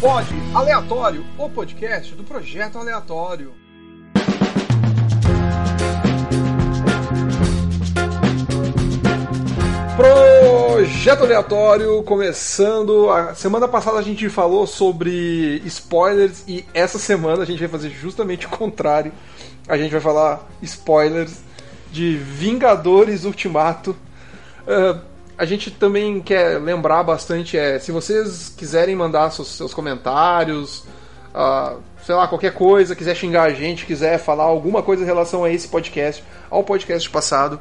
Pod Aleatório, o podcast do Projeto Aleatório. Projeto Aleatório começando. A semana passada a gente falou sobre spoilers e essa semana a gente vai fazer justamente o contrário. A gente vai falar spoilers de Vingadores Ultimato. Uh, a gente também quer lembrar bastante é se vocês quiserem mandar seus, seus comentários, uh, sei lá, qualquer coisa, quiser xingar a gente, quiser falar alguma coisa em relação a esse podcast, ao podcast passado,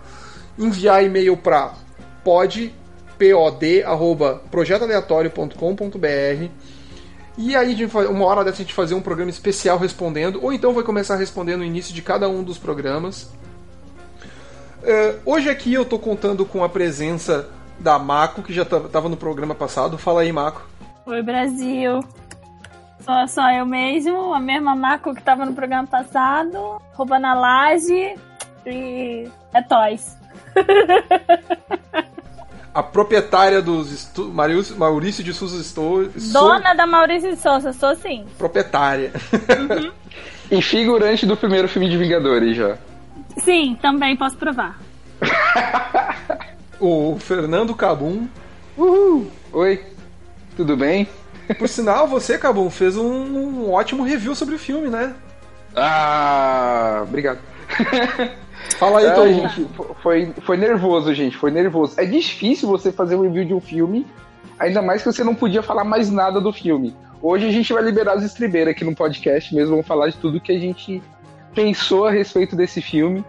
enviar e-mail para pod, pod, arroba projetoaleatório.com.br e aí, uma hora dessa, a gente fazer um programa especial respondendo, ou então vai começar a responder no início de cada um dos programas. Uh, hoje aqui eu tô contando com a presença da Mako, que já estava no programa passado. Fala aí, Mako. Oi, Brasil. Sou só eu mesmo, a mesma Mako que estava no programa passado, roubando a laje e é Toys. a proprietária dos Maurício de Souza Estou. Dona da Maurício de Souza, sou sim. Proprietária. Uhum. e figurante do primeiro filme de Vingadores já. Sim, também posso provar. o Fernando Cabum. Uhul. Oi, tudo bem? Por sinal, você, Cabum, fez um, um ótimo review sobre o filme, né? Ah, obrigado. Fala aí, é, Tom. Gente, foi, foi nervoso, gente, foi nervoso. É difícil você fazer um review de um filme, ainda mais que você não podia falar mais nada do filme. Hoje a gente vai liberar as estribeiras aqui no podcast mesmo, vamos falar de tudo que a gente pensou a respeito desse filme.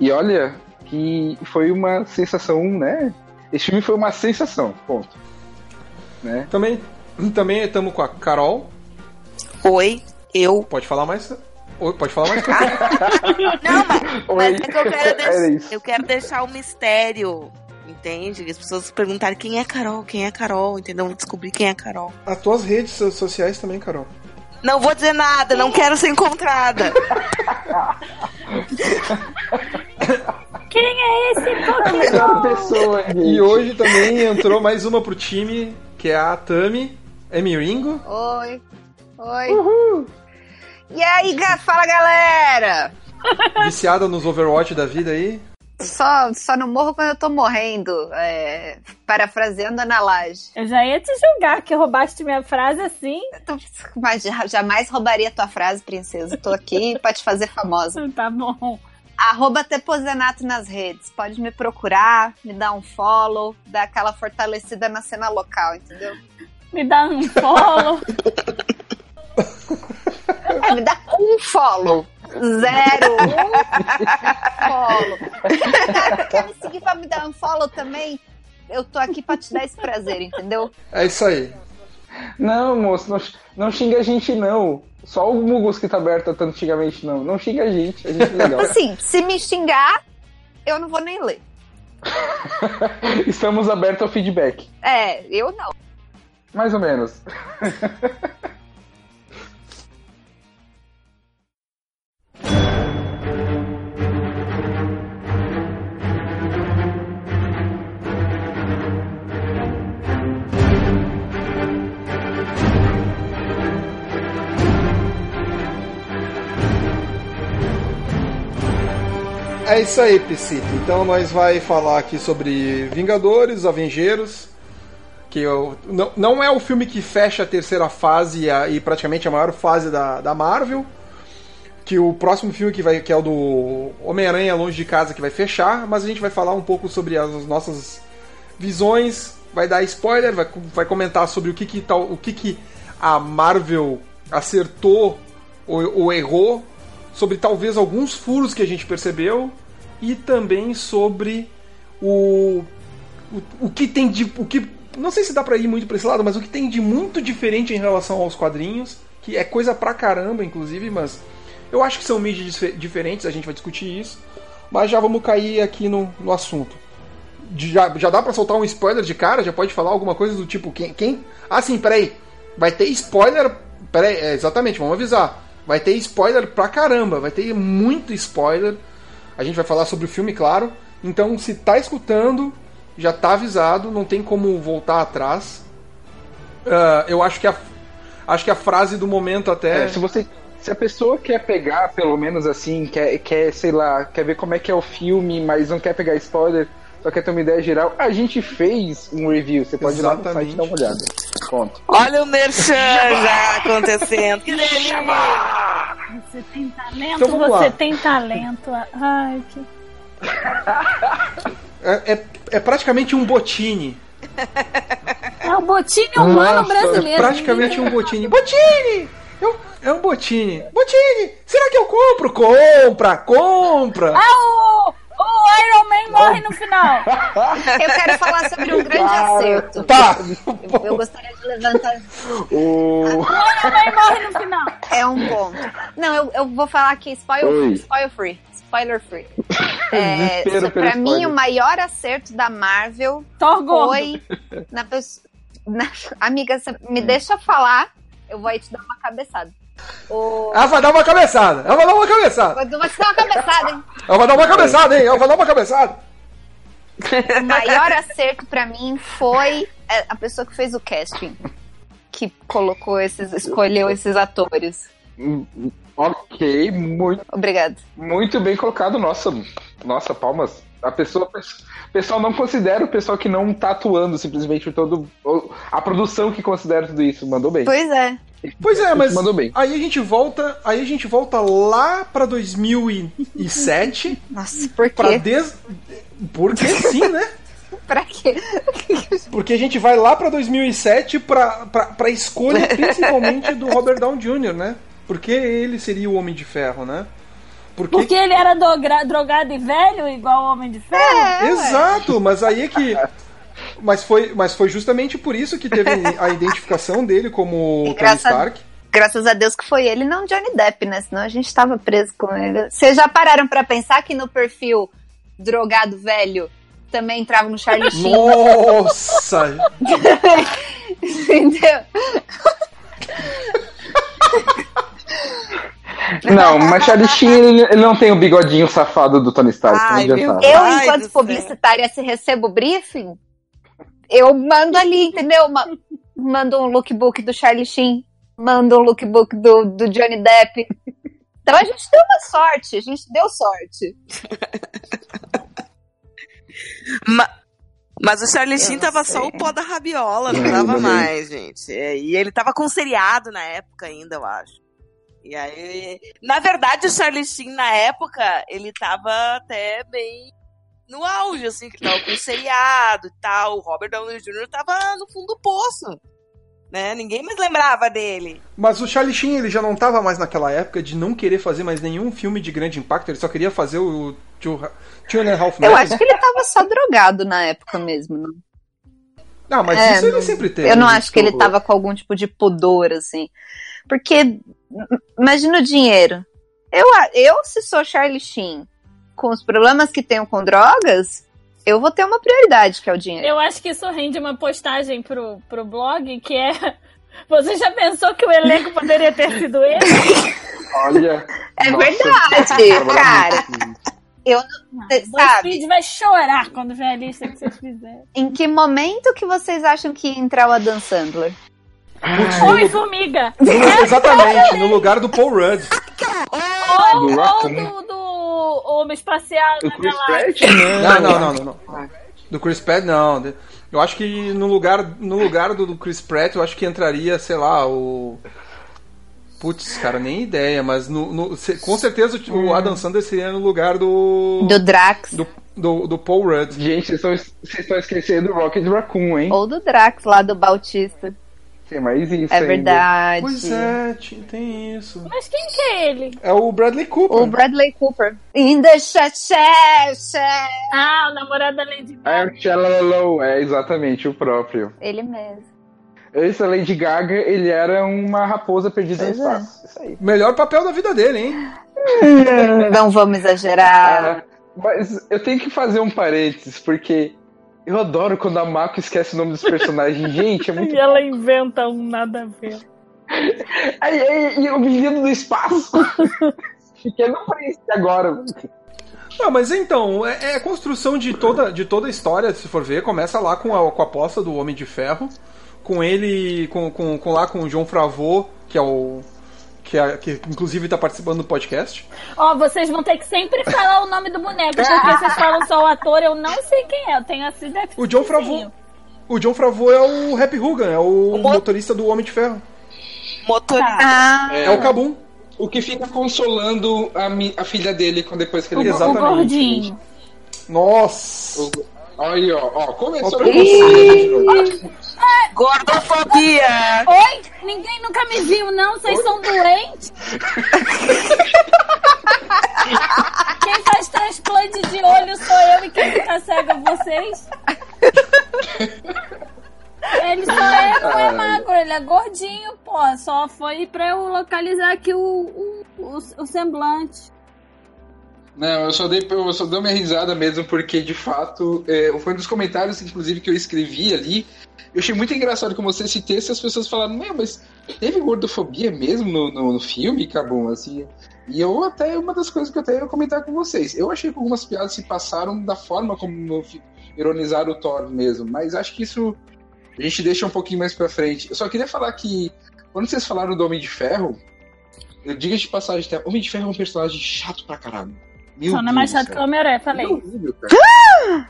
E olha, que foi uma sensação, né? Esse filme foi uma sensação, ponto. Né? Também também estamos com a Carol. Oi, eu. Pode falar mais? Oi, pode falar mais? Não, mas, mas é que eu quero, deixar, eu quero deixar o mistério entende? As pessoas perguntarem quem é Carol, quem é Carol, entendeu? Descobrir quem é Carol. As tuas redes sociais também, Carol. Não vou dizer nada, não quero ser encontrada. Quem é esse Pokémon? pessoa, gente. E hoje também entrou mais uma pro time, que é a Tami. É Miringo. Oi. Oi. Uhul. E aí, fala galera! Viciada nos Overwatch da vida aí? Só, só não morro quando eu tô morrendo. É, parafraseando a Laje. Eu já ia te julgar que roubaste minha frase assim. Mas jamais roubaria tua frase, princesa. Tô aqui pra te fazer famosa. Tá bom. Arroba Tepozenato nas redes. Pode me procurar, me dar um follow, dar aquela fortalecida na cena local, entendeu? Me dá um follow. é, me dá um follow. Zero. Um follow. Quer me seguir pra me dar um follow também? Eu tô aqui pra te dar esse prazer, entendeu? É isso aí. Não, moço, não, não xinga a gente, não. Só o Mugos que tá aberto tanto antigamente, não. Não xinga a gente, a gente é legal. Assim, se me xingar, eu não vou nem ler. Estamos abertos ao feedback. É, eu não. Mais ou menos. É isso aí, Piscito. Então nós vai falar aqui sobre Vingadores, Avengeiros, que eu, não, não é o filme que fecha a terceira fase e, a, e praticamente a maior fase da, da Marvel. Que o próximo filme que vai que é o do Homem-Aranha Longe de Casa que vai fechar, mas a gente vai falar um pouco sobre as nossas visões, vai dar spoiler, vai, vai comentar sobre o que que tal, o que que a Marvel acertou ou, ou errou sobre talvez alguns furos que a gente percebeu e também sobre o, o, o que tem de. O que, não sei se dá pra ir muito pra esse lado, mas o que tem de muito diferente em relação aos quadrinhos, que é coisa pra caramba, inclusive, mas eu acho que são mídias diferentes, a gente vai discutir isso. Mas já vamos cair aqui no, no assunto. Já, já dá pra soltar um spoiler de cara? Já pode falar alguma coisa do tipo, quem. quem? Ah, sim, peraí. Vai ter spoiler. Peraí, é, exatamente, vamos avisar. Vai ter spoiler pra caramba, vai ter muito spoiler. A gente vai falar sobre o filme, claro. Então, se tá escutando, já tá avisado, não tem como voltar atrás. Uh, eu acho que a, acho que a frase do momento até. É, se você. Se a pessoa quer pegar, pelo menos assim, quer, quer, sei lá, quer ver como é que é o filme, mas não quer pegar spoiler, só quer ter uma ideia geral, a gente fez um review. Você pode Exatamente. ir lá no site dar uma olhada. Conta. Olha o Merchan já acontecendo. Que delícia! Você tem talento, então, você tem talento. Ai, que. É, é, é praticamente um botine. É um botine humano Nossa, brasileiro. É praticamente um botine. Botine! Eu, é um botine. Botine! Será que eu compro? Compra! Compra! Ah, o, o Iron Man morre no final. Eu quero falar sobre um grande acerto. Tá. Eu, eu gostaria de levantar. O... o Iron Man morre no final. É um ponto. Não, eu, eu vou falar aqui spoil, spoil free. Spoiler free. É, pra mim, o maior acerto da Marvel Thor foi na pessoa. Na... Amiga, me deixa falar, eu vou aí te dar uma cabeçada. O... Ela vai dar uma cabeçada. Ela vai dar uma cabeçada. Eu vou te dar uma cabeçada, hein? Ela vai dar uma cabeçada, hein? Ela vai dar uma cabeçada. O maior acerto para mim foi é, a pessoa que fez o casting. Que colocou esses, escolheu esses atores. Ok, muito. Obrigado. Muito bem colocado, nossa. Nossa, palmas. A pessoa. O pessoal não considera o pessoal que não tá atuando simplesmente todo. A produção que considera tudo isso. Mandou bem. Pois é. Pois é, mas mandou bem. aí a gente volta, aí a gente volta lá para 2007. Nossa, por quê? Pra des... Porque sim, né? pra quê? Porque a gente vai lá pra 2007 pra, pra, pra escolha principalmente do Robert Downey Jr., né? Porque ele seria o Homem de Ferro, né? Porque, Porque ele era drogado e velho, igual o Homem de Ferro? É, Exato, mas aí é que mas foi, mas foi justamente por isso que teve a identificação dele como Tony Stark. Graças a Deus que foi ele, não Johnny Depp, né? Senão a gente tava preso com ele. Vocês já pararam para pensar que no perfil drogado velho também entrava no Charlie Sheen? Nossa! Entendeu? Não, mas Charlie Sheen ele, não tem o bigodinho safado do Tony Stark. Ai, eu, enquanto publicitária, se recebo briefing, eu mando ali, entendeu? Mando um lookbook do Charlie Sheen, mando um lookbook do, do Johnny Depp. Então a gente deu uma sorte, a gente deu sorte. Ma mas o Charlie Sheen tava só o pó da rabiola, não tava mais, gente. É, e ele tava com seriado na época ainda, eu acho. E aí, na verdade, o Charlie Sheen na época, ele tava até bem no auge, assim, que tava com seriado e tal. O Robert Downey Jr. tava no fundo do poço. Né? Ninguém mais lembrava dele. Mas o Charlie Sheen ele já não tava mais naquela época de não querer fazer mais nenhum filme de grande impacto, ele só queria fazer o Two, two and a Half Eu acho que ele tava só drogado na época mesmo, não? Não, mas é, isso ele sempre teve. Eu não acho que ele tava com algum tipo de pudor, assim. Porque, imagina o dinheiro. Eu, eu se sou Charlie Sheen, com os problemas que tenho com drogas, eu vou ter uma prioridade, que é o dinheiro. Eu acho que isso rende uma postagem pro, pro blog, que é. Você já pensou que o elenco poderia ter sido ele? Olha. É nossa, verdade, cara. Eu não. O Speed vai chorar quando ver a lista que vocês fizeram. Em que momento que vocês acham que ia entrar o Adam Sandler? Homem-Formiga! Exatamente, no lugar do Paul Rudd. Ou, do, ou do, do Homem Espacial do Chris Pratt? Não, não, não, não, não. Do Chris Pratt, não. Eu acho que no lugar, no lugar do, do Chris Pratt, eu acho que entraria, sei lá, o. Putz, cara, nem ideia, mas no, no, com certeza o hum. Adam Sandler seria no lugar do. Do Drax. Do, do, do Paul Rudd. Gente, vocês estão esquecendo do Rocket Raccoon, hein? Ou do Drax lá do Bautista. Tem mais isso. É ainda. verdade. Pois é, tem isso. Mas quem que é ele? É o Bradley Cooper. O Bradley Cooper. In the Ah, o namorado da Lady Gaga. É, é exatamente o próprio. Ele mesmo. Esse Lady Gaga, ele era uma raposa perdida pois no é. espaço. É. Isso aí. Melhor papel da vida dele, hein? Não vamos exagerar. É, mas eu tenho que fazer um parênteses, porque eu adoro quando a Mako esquece o nome dos personagens. Gente, é muito. E ela inventa um nada a ver. Aí, aí, e o menino do espaço. Fiquei no frente agora. Não, mas então, é, é, a construção de toda, de toda a história, se for ver, começa lá com a, com a aposta do Homem de Ferro com ele, com, com, com lá com o João Fravô, que é o. Que, é, que inclusive tá participando do podcast. Ó, vocês vão ter que sempre falar o nome do boneco, porque vocês falam só o ator, eu não sei quem é. Eu tenho déficit. O John Favreau. O John Favreau é o Happy Hogan, é o, O mo- motorista do Homem de Ferro. Motorista. Ah, É, o Kabum. O que fica consolando a, mi- a filha dele quando depois que ele O, o Exatamente, gordinho. Nossa! O- Olha, ó, ó, começou com você, Gordofobia. Oi? Ninguém nunca me viu, não? Vocês são doentes? quem faz transplante de olho sou eu e quem fica cego é vocês? Ele só é, não é magro, ele é gordinho, pô. Só foi pra eu localizar aqui o, o, o, o semblante. Não, eu só, dei, eu só dei uma risada mesmo, porque de fato, é, foi um dos comentários, inclusive, que eu escrevi ali. Eu achei muito engraçado como você esse texto as pessoas falaram, meu, mas teve gordofobia mesmo no, no, no filme, Cabum, assim. E eu até, uma das coisas que eu até ia comentar com vocês. Eu achei que algumas piadas se passaram da forma como ironizaram o Thor mesmo, mas acho que isso a gente deixa um pouquinho mais pra frente. Eu só queria falar que, quando vocês falaram do Homem de Ferro, eu diga de passagem, que Homem de Ferro é um personagem chato pra caralho. Meu Só não é mais chato que o Homem-Aranha, É falei. horrível, cara.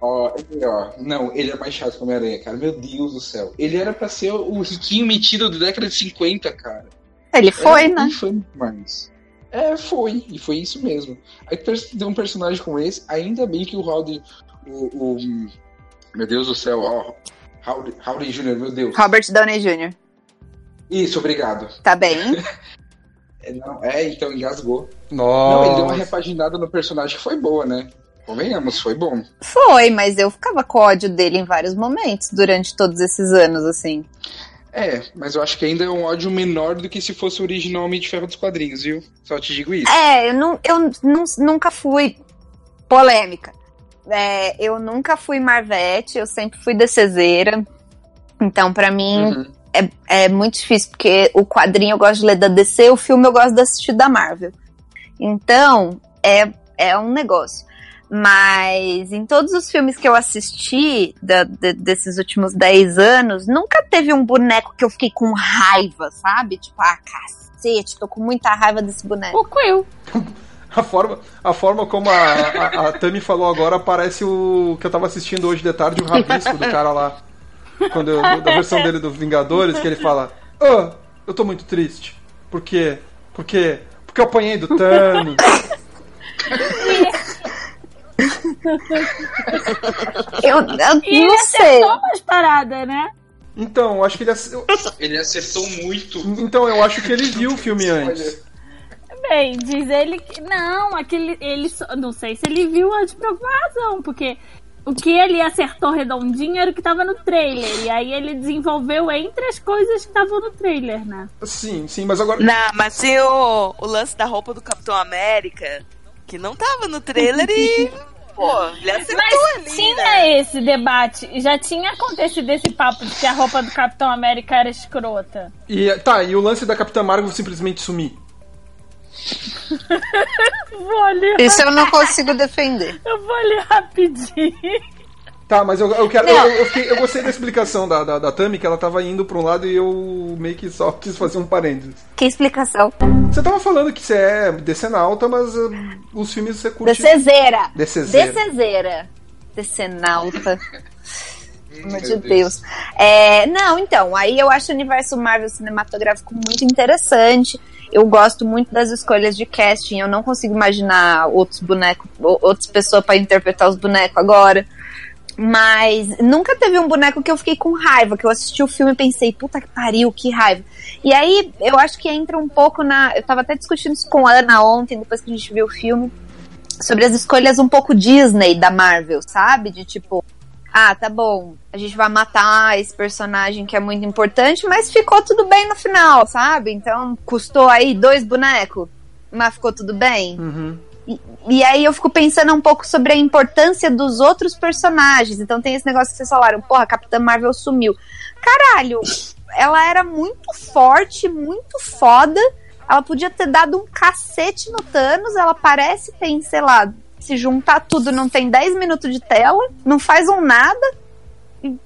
Ó, ele, ó, não, ele é mais chato que o Homem-Aranha, cara. Meu Deus do céu. Ele era pra ser o riquinho metido da década de 50, cara. ele foi, era né? infame demais. É, foi, e foi isso mesmo. Aí deu um personagem como esse, ainda bem que o Howdy. O, o- meu Deus do céu, ó. Howdy, Howdy Jr., meu Deus. Robert Downey Jr. Isso, obrigado. Tá bem? É, não, é então engasgou. Não, ele deu uma Nossa. repaginada no personagem que foi boa, né? Convenhamos, foi bom. Foi, mas eu ficava com ódio dele em vários momentos durante todos esses anos, assim. É, mas eu acho que ainda é um ódio menor do que se fosse o original Homem de Ferro dos quadrinhos, viu? Só te digo isso. É, eu, não, eu não- nunca fui polêmica. É, eu nunca fui Marvete, eu sempre fui DCzeira. Então, pra mim, Uhum. É, é muito difícil, porque o quadrinho eu gosto de ler da DC, o filme eu gosto de assistir da Marvel. Então, é, é um negócio. Mas em todos os filmes que eu assisti da- de- desses últimos 10 anos, nunca teve um boneco que eu fiquei com raiva, sabe? Tipo, ah, cacete, tô com muita raiva desse boneco. O Quill. A forma, a forma como a, a, a Tami falou agora parece o que eu tava assistindo hoje de tarde, o rabisco do cara lá. Quando eu- da versão dele do Vingadores, que ele fala: Ah, eu tô muito triste. Por quê? Por quê? Porque eu apanhei do Thanos. Eu, eu E ele não sei. acertou umas paradas, né? Então, eu acho que ele. ace- eu- Ele acertou muito. Então, eu acho que ele viu o filme antes. Bem, diz ele que. Não, aquele. Ele só- não sei se ele viu antes por alguma razão, porque o que ele acertou redondinho era o que tava no trailer. E aí ele desenvolveu entre as coisas que estavam no trailer, né? Sim, sim, mas agora. Não, mas tem o, o lance da roupa do Capitão América, que não tava no trailer e. Pô, ele acertou Mas ali. tinha né? esse debate, já tinha acontecido esse papo de que a roupa do Capitão América era escrota. E, tá, e o lance da Capitã Marvel simplesmente sumir. Vou ali, Isso eu não consigo defender. eu vou ali rapidinho. Tá, mas eu, eu quero. Eu, eu, fiquei- eu gostei da explicação da, da, da Tami, que ela tava indo pra um lado e eu meio que só quis fazer um parênteses. Que explicação? Você tava falando que você é decenalta, mas uh, os filmes você curte. Decezeira. Decezeira. Decezeira. Decenalta. Pelo amor de Deus. É, não, então, aí eu acho o universo Marvel cinematográfico muito interessante. Eu gosto muito das escolhas de casting. Eu não consigo imaginar outros bonecos, ou- outras pessoas pra interpretar os bonecos agora. Mas nunca teve um boneco que eu fiquei com raiva, que eu assisti o filme e pensei, puta que pariu, que raiva. E aí, eu acho que entra um pouco na. Eu tava até discutindo isso com a Ana ontem, depois que a gente viu o filme, sobre as escolhas um pouco Disney da Marvel, sabe? De tipo, ah, tá bom, a gente vai matar esse personagem que é muito importante, mas ficou tudo bem no final, sabe? Então, custou aí dois bonecos, mas ficou tudo bem. Uhum. E, e aí eu fico pensando um pouco sobre a importância dos outros personagens. Então tem esse negócio que vocês falaram, porra, a Capitã Marvel sumiu. Caralho, ela era muito forte, muito foda. Ela podia ter dado um cacete no Thanos. Ela parece tem, sei lá, se juntar tudo, não tem 10 minutos de tela, não faz um nada.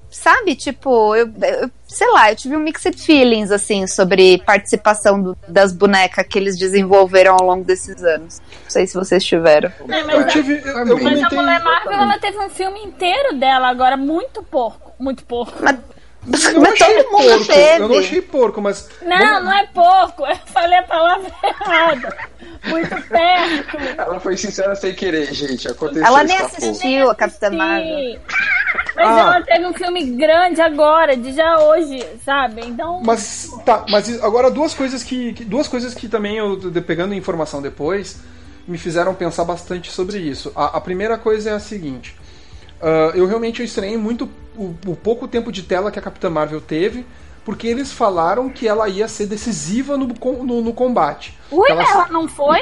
sabe, tipo, eu, eu, sei lá, eu tive um mixed feelings, assim, sobre participação do, das bonecas que eles desenvolveram ao longo desses anos. Não sei se vocês tiveram. É, mas, Eu tive. Eu, eu mas a. Mulher Marvel ela teve um filme inteiro dela agora, muito porco. Muito porco. Mas, Eu não mas achei todo mundo porco. teve. Eu não achei porco, mas. Não, não é porco. Eu falei a palavra errada. Muito perto. Ela foi sincera sem querer, gente. Aconteceu. Ela nem assistiu a Capitã. Marvel. Mas Ah. ela teve um filme grande agora, de já hoje, sabe? Então. Mas tá, mas agora duas coisas que, que- duas coisas que também eu pegando informação depois me fizeram pensar bastante sobre isso. A, a primeira coisa é a seguinte: ah, eu realmente estranhei muito o, o pouco tempo de tela que a Capitã Marvel teve, porque eles falaram que ela ia ser decisiva no, no, no combate. Ui, ela- ela não foi?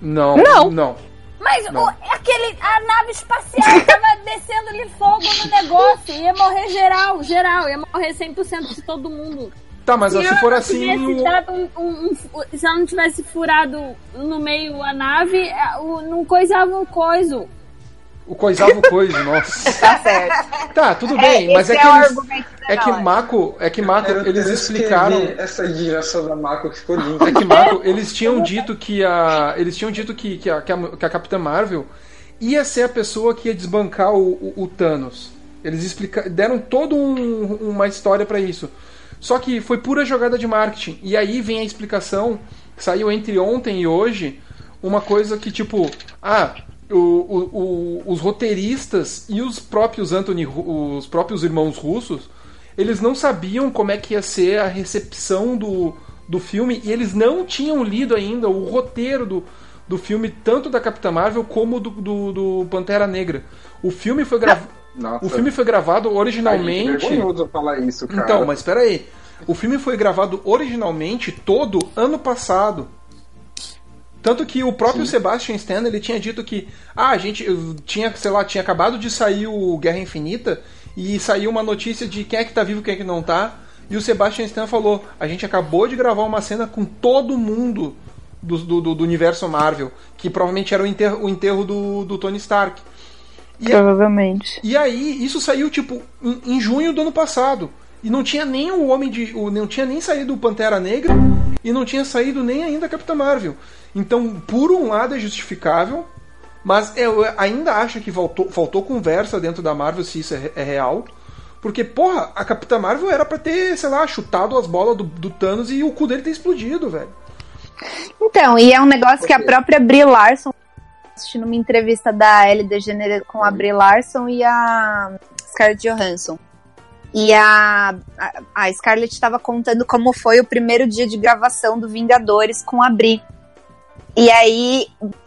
Não, Não. não. Mas Não. o, aquele, a nave espacial tava descendo-lhe fogo no negócio. Ia morrer geral, geral. Ia morrer 100% de todo mundo. Tá, mas se ela for assim, um- um- um- se ela não tivesse furado no meio a nave, é, não coisava o coiso. O coisava o coisa, nossa. Tá certo. Tá, tudo bem, mas é esse que é o eles, é que. Mako, é que Mako, Quero- eles quero explicaram Essa indignação da Marco que ficou linda. É que Marco, eles tinham dito que a. Eles tinham dito que, que, a, que, a, que a Capitã Marvel ia ser a pessoa que ia desbancar o, o, o Thanos. Eles explica, deram toda um, uma história pra isso. Só que foi pura jogada de marketing. E aí vem a explicação que saiu entre ontem e hoje. Uma coisa que, tipo, ah, o, o- o- os roteiristas e os próprios Anthony, os próprios irmãos russos, eles não sabiam como é que ia ser a recepção do, do filme e eles não tinham lido ainda o roteiro do, do filme, tanto da Capitã Marvel como do, do, do Pantera Negra. O filme foi gravado. Nossa. O filme foi gravado originalmente. falar isso, cara. Então, mas espera aí. O filme foi gravado originalmente todo ano passado. Tanto que o próprio Sebastian Stan ele tinha dito que ah, a gente tinha, sei lá, tinha acabado de sair o Guerra Infinita e saiu uma notícia de quem é que tá vivo, quem é que não tá. E o Sebastian Stan falou: "A gente acabou de gravar uma cena com todo mundo do, do, do- universo Marvel, que provavelmente era o enterro, o enterro do, do Tony Stark". E, Provavelmente. e aí, isso saiu tipo em, em junho do ano passado. E não tinha nem o Homem de. o- Não tinha nem saído o Pantera Negra e não tinha saído nem ainda a Capitã Marvel. Então, por um lado é justificável, mas eu ainda acho que faltou, faltou conversa dentro da Marvel se isso é, é real. Porque, porra, a Capitã Marvel era pra ter, sei lá, chutado as bolas do, do Thanos e o cu dele ter explodido, velho. Então, e é um negócio que a própria Brie Larson assistindo uma entrevista da Ellie DeGeneres com a Brie Larson e a Scarlett Johansson. E a, a, a Scarlett estava contando como foi o primeiro dia de gravação do Vingadores com a Brie. E aí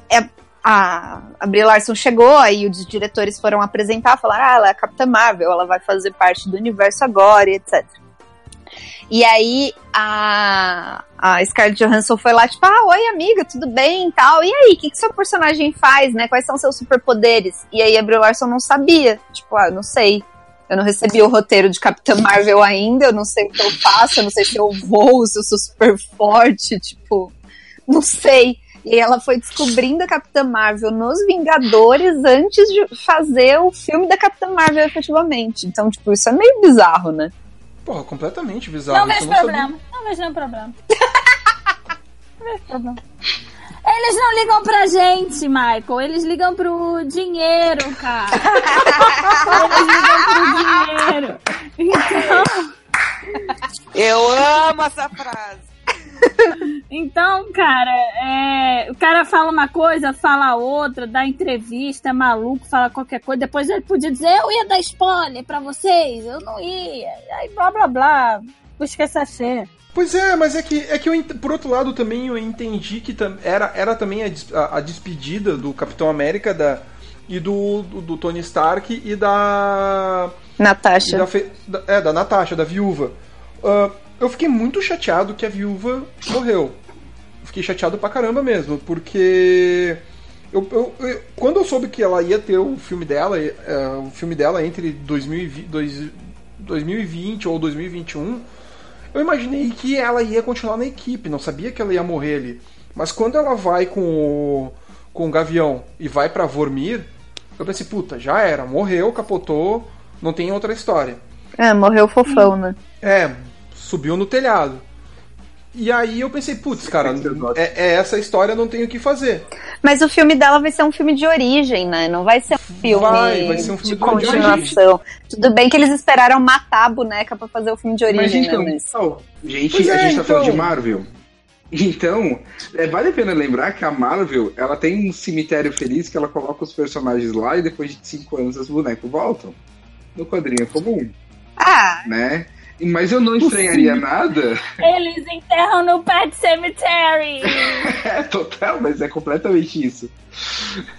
é, a, a Brie Larson chegou, aí os diretores foram apresentar, falaram, ah, ela é a Capitã Marvel, ela vai fazer parte do universo agora, e etc. E aí a, a Scarlett Johansson foi lá, tipo, ah, oi amiga, tudo bem e tal. E aí, o que, que seu personagem faz, né? Quais são seus superpoderes? E aí a Brie Larson não sabia. Tipo, ah, não sei. Eu não recebi o roteiro de Capitã Marvel ainda, eu não sei o que eu faço, eu não sei se eu voo, se eu sou super forte, tipo, não sei. E aí ela foi descobrindo a Capitã Marvel nos Vingadores antes de fazer o filme da Capitã Marvel efetivamente. Então, tipo, isso é meio bizarro, né? Porra, completamente bizarro. Não vejo problema. Não vejo nenhum problema. não vejo problema. Eles não ligam pra gente, Michael. Eles ligam pro dinheiro, cara. Eles ligam pro dinheiro. Então, Eu amo essa frase. então cara, é, o cara fala uma coisa, fala outra, dá entrevista, é maluco, fala qualquer coisa. Depois ele podia dizer, eu ia dar spoiler pra vocês, eu não ia. Aí blá blá blá. Busca essa cheia. Pois é, mas é que, é que eu, por outro lado também eu entendi que era, era também a, a- despedida do Capitão América da, e do, do, do Tony Stark e da. e Natasha. da, fe- da- é, da Natasha, da viúva. Ah, eu fiquei muito chateado que a viúva morreu. Fiquei chateado pra caramba mesmo, porque. Eu, eu- eu- quando eu soube que ela ia ter o filme dela, eh, o filme dela entre 2020, dois- 2020 ou 2021, eu imaginei que ela ia continuar na equipe, não sabia que ela ia morrer ali. Mas quando ela vai com o, com o Gavião e vai pra Vormir, eu pensei, puta, já era, morreu, capotou, não tem outra história. É, morreu fofão, né? É, subiu no telhado. E aí eu pensei, putz, cara, é, é essa história, não tenho o que fazer. Mas o filme dela vai ser um filme de origem, né? Não vai ser um filme, Vai, vai ser um filme de de origem. continuação. Tudo bem que eles esperaram matar a boneca pra fazer o filme de Mas origem, então, né? Mas... gente, Pois a é, gente tá falando então. de Marvel. Então, é, vale a pena lembrar que a Marvel, ela tem um cemitério feliz que ela coloca os personagens lá e depois de cinco anos os bonecos voltam. No quadrinho é comum, Ah, né? Mas eu não estranharia nada. Eles enterram no Pet Cemetery. É total, mas é completamente isso.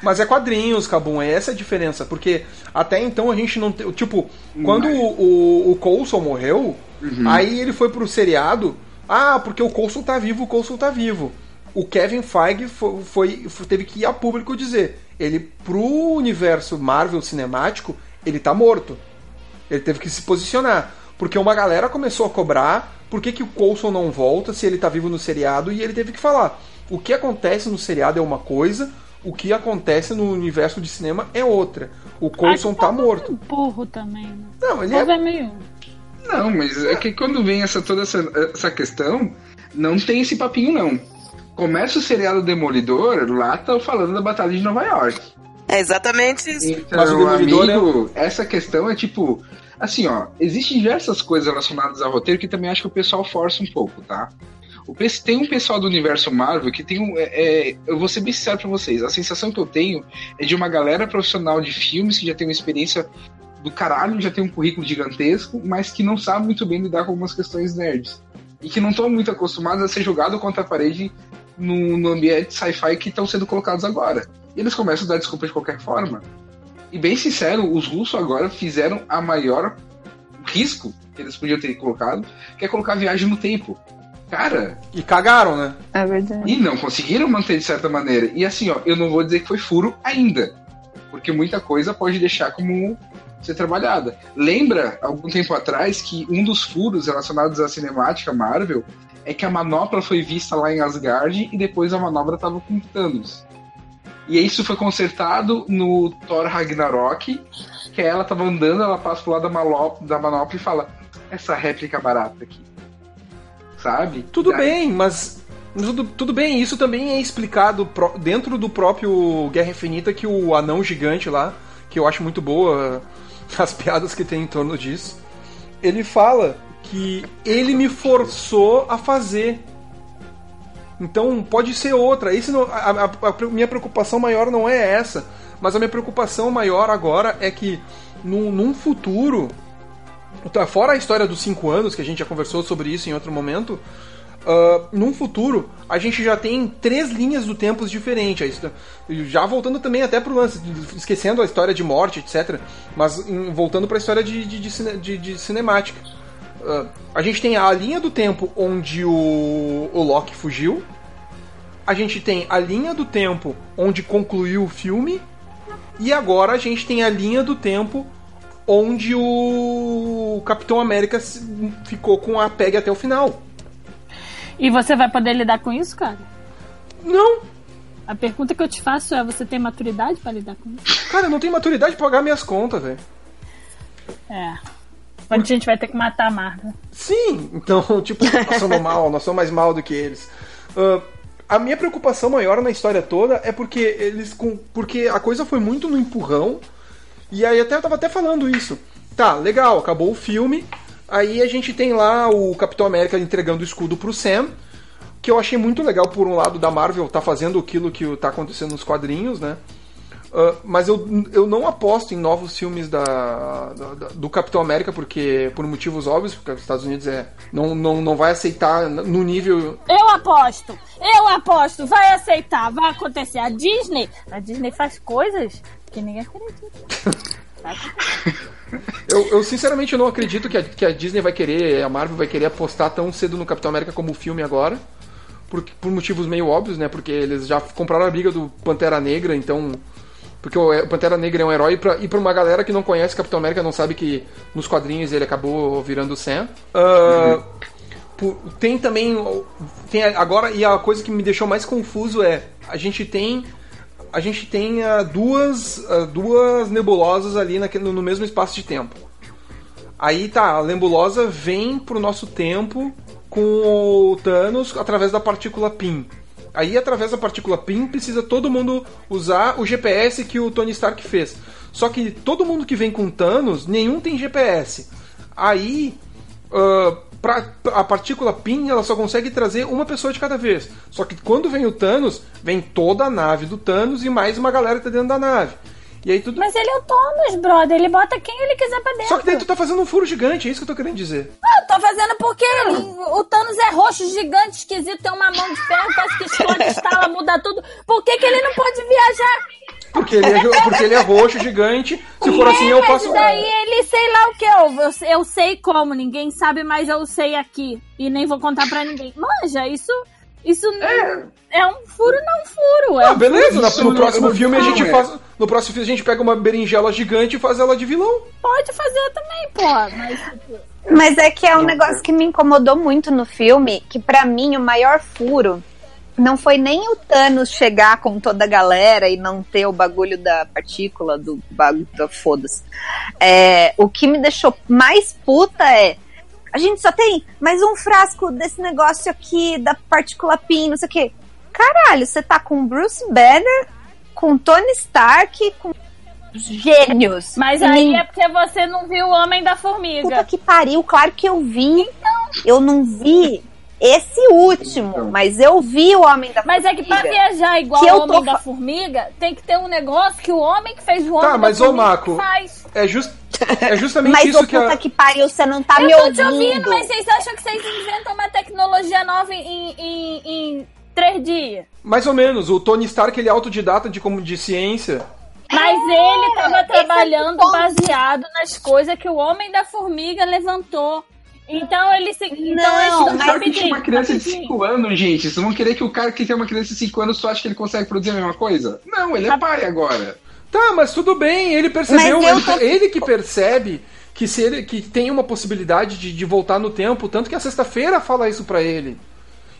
Mas é quadrinhos, Cabum, é essa a diferença. Porque até então a gente não tem. Tipo, quando Mas- o, o, o Coulson morreu, Uhum. aí ele foi pro seriado. Ah, porque o Coulson tá vivo, o Coulson tá vivo. O Kevin Feige foi, foi- foi- teve que ir a público dizer. Ele, pro universo Marvel cinemático, ele tá morto. Ele teve que se posicionar. Porque uma galera começou a cobrar por que, que o Coulson não volta se ele tá vivo no seriado e ele teve que falar. O que acontece no seriado é uma coisa, o que acontece no universo de cinema é outra. O Coulson tá um morto. burro também, né? Não, ele é. é meio... Não, mas é que quando vem essa, toda essa, essa questão, não tem esse papinho, não. Começa o seriado Demolidor, lá tá falando da Batalha de Nova York. É exatamente isso. Então, Mas o Demolidor amigo, essa questão é tipo. Assim, ó, existem diversas coisas relacionadas ao roteiro que também acho que o pessoal força um pouco, tá? O, tem um pessoal do universo Marvel que tem um. é- é, eu vou ser bem sincero pra vocês. A sensação que eu tenho é de uma galera profissional de filmes que já tem uma experiência do caralho, já tem um currículo gigantesco, mas que não sabe muito bem lidar com algumas questões nerds. E que não estão muito acostumados a ser jogado contra a parede no, no ambiente sci-fi que estão sendo colocados agora. E eles começam a dar desculpa de qualquer forma. E bem sincero, os russos agora fizeram a maior risco que eles podiam ter colocado, que é colocar viagem no tempo. Cara, E cagaram, né? é verdade. e não conseguiram manter de certa maneira. E assim, ó, eu não vou dizer que foi furo ainda. Porque muita coisa pode deixar como ser trabalhada. Lembra, algum tempo atrás, que um dos furos relacionados à cinemática Marvel é que a manopla foi vista lá em Asgard e depois a manobra tava com Thanos. E isso foi consertado no Thor Ragnarok, que ela tava andando, ela passa pro lado da, malo- da manopla e fala: Essa réplica barata aqui. Sabe? Tudo Daí- bem, mas. Tudo, tudo bem, isso também é explicado pro- dentro do próprio Guerra Infinita que o anão gigante lá, que eu acho muito boa as piadas que tem em torno disso, ele fala que ele me forçou a fazer. Então pode ser outra. Esse não, a, a- a minha preocupação maior não é essa, mas a minha preocupação maior agora é que num, num futuro então, fora a história dos cinco anos, que a gente já conversou sobre isso em outro momento, ah, num futuro a gente já tem três linhas do tempo diferentes. Aí, Já voltando também até pro lance, esquecendo a história de morte, etc. Mas em- voltando para a história de, de, de- de cinemática. Ah, a gente tem a linha do tempo onde o, o Loki fugiu. A gente tem a linha do tempo onde concluiu o filme. E agora a gente tem a linha do tempo onde o Capitão América ficou com a PEG até o final. E você vai poder lidar com isso, cara? Não, A pergunta que eu te faço é: você tem maturidade pra lidar com isso? cara, eu não tenho maturidade pra pagar minhas contas, velho. É. Onde a gente vai ter que matar a Marvel. Sim, então, tipo, nós somos mal, nós somos mais mal do que eles. Ah, a minha preocupação maior na história toda é porque eles. com- Porque a coisa foi muito no empurrão. E aí até eu tava até falando isso. Tá, legal, acabou o filme. Aí a gente tem lá o Capitão América entregando o escudo pro Sam. Que eu achei muito legal, por um lado, da Marvel tá fazendo aquilo que tá acontecendo nos quadrinhos, né? Uh, mas eu, eu não aposto em novos filmes da, da- da- do Capitão América, porque por motivos óbvios, porque os Estados Unidos é, não, não, não vai aceitar no nível. Eu aposto! Eu aposto! Vai aceitar, vai acontecer. A Disney, a Disney faz coisas que ninguém acredita. Eu, eu sinceramente não acredito que a, que a Disney vai querer, a Marvel vai querer apostar tão cedo no Capitão América como filme agora. Por, por motivos meio óbvios, né? Porque eles já compraram a briga do Pantera Negra, então. Porque o o Pantera Negra é um herói, pra, e pra uma galera que não conhece Capitão América, não sabe que nos quadrinhos ele acabou virando Sam. Ah, por- tem também. Tem agora, e a coisa que me deixou mais confuso é: a gente tem. A gente tem ah, duas, ah, duas nebulosas ali no mesmo espaço de tempo. Aí tá, a Lembulosa vem pro nosso tempo com o Thanos através da partícula PIN. Aí, através da partícula PIN, precisa todo mundo usar o GPS que o Tony Stark fez. Só que todo mundo que vem com Thanos, nenhum tem GPS. Aí, uh, pra, a partícula PIN, ela só consegue trazer uma pessoa de cada vez. Só que quando vem o Thanos, vem toda a nave do Thanos e mais uma galera que tá dentro da nave. E aí tudo. Mas ele é o Thomas, brother. Ele bota quem ele quiser pra dentro. Só que daí tu tá fazendo um furo gigante, é isso que eu tô querendo dizer. Ah, eu tô fazendo porque ele- o Thanos é roxo, gigante, esquisito, tem uma mão de ferro, parece que explode, estala, muda tudo. Por que, que ele não pode viajar? Porque ele é, porque ele é roxo, gigante. Se for assim, eu mas passo. daí ele sei lá o que. Eu, eu, eu sei como, ninguém sabe, mas eu sei aqui. E nem vou contar pra ninguém. Manja, isso. Isso é, é um furo, não furo. É Ah, um beleza. Isso no não- próximo não- filme a gente não, é. faz. No próximo filme a gente pega uma berinjela gigante e faz ela de vilão. Pode fazer também, pô. Mas, tipo, Mas é que é um negócio que me incomodou muito no filme, que pra mim o maior furo não foi nem o Thanos chegar com toda a galera e não ter o bagulho da partícula, do bagulho da foda-se. É, o que me deixou mais puta é. A gente só tem mais um frasco desse negócio aqui, da partícula PIN, não sei o quê. Caralho, você tá com Bruce Banner, com Tony Stark, com gênios. mas E aí é porque você não viu o Homem da Formiga. Puta que pariu, claro que eu vi. Eu não vi esse último, Então. mas eu vi o Homem da Mas é que pra Formiga. viajar igual Que o eu tô Homem da Formiga, tem que ter um negócio que o homem que fez o Homem da mas, ô, Formiga Marco, faz. É, just, é justamente Mas isso ô que puta a. que pariu, você não tá eu me tô ouvindo. te ouvindo, mas vocês acham que vocês inventam uma tecnologia nova em, em, em três dias? Mais ou menos, o Tony Stark ele é autodidata de como de ciência. Mas ele tava é o trabalhando ponto. baseado nas coisas que o Homem da Formiga levantou. Então ele se. Então Não, eles- Claro que tinha uma criança de rapidinho. 5 anos, gente. Vocês vão querer que o cara que tem uma criança de 5 anos só acha que ele consegue produzir a mesma coisa? Não, ele é pai agora. Tá, mas tudo bem, ele percebeu, Mas eu ele, tô- ele que percebe que se ele que tem uma possibilidade de, de voltar no tempo, tanto que a sexta-feira fala isso pra ele.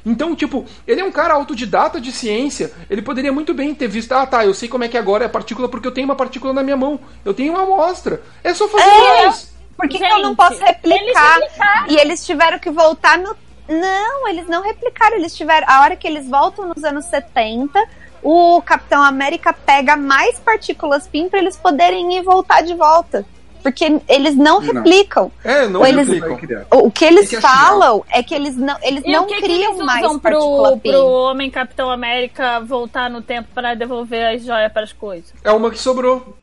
Então, tipo, ele é um cara autodidata de ciência. Ele poderia muito bem ter visto, ah, tá, eu sei como é que agora é a partícula porque eu tenho uma partícula na minha mão. Eu tenho uma amostra. É só fazer É. mais. Por que, que Gente, eu não posso replicar? eles. E eles tiveram que voltar no. Não, eles não replicaram. Eles tiveram. A hora que eles voltam nos anos 70, o Capitão América pega mais partículas PIN pra eles poderem ir voltar de volta. Porque eles não Não. replicam. É, não eles- replicam. O, o que eles Tem que falam é que eles não, eles E não o que, que criam eles mais usam partícula pro, PIN. pro Homem Capitão América voltar no tempo pra devolver as joias pras coisas? É uma que sobrou.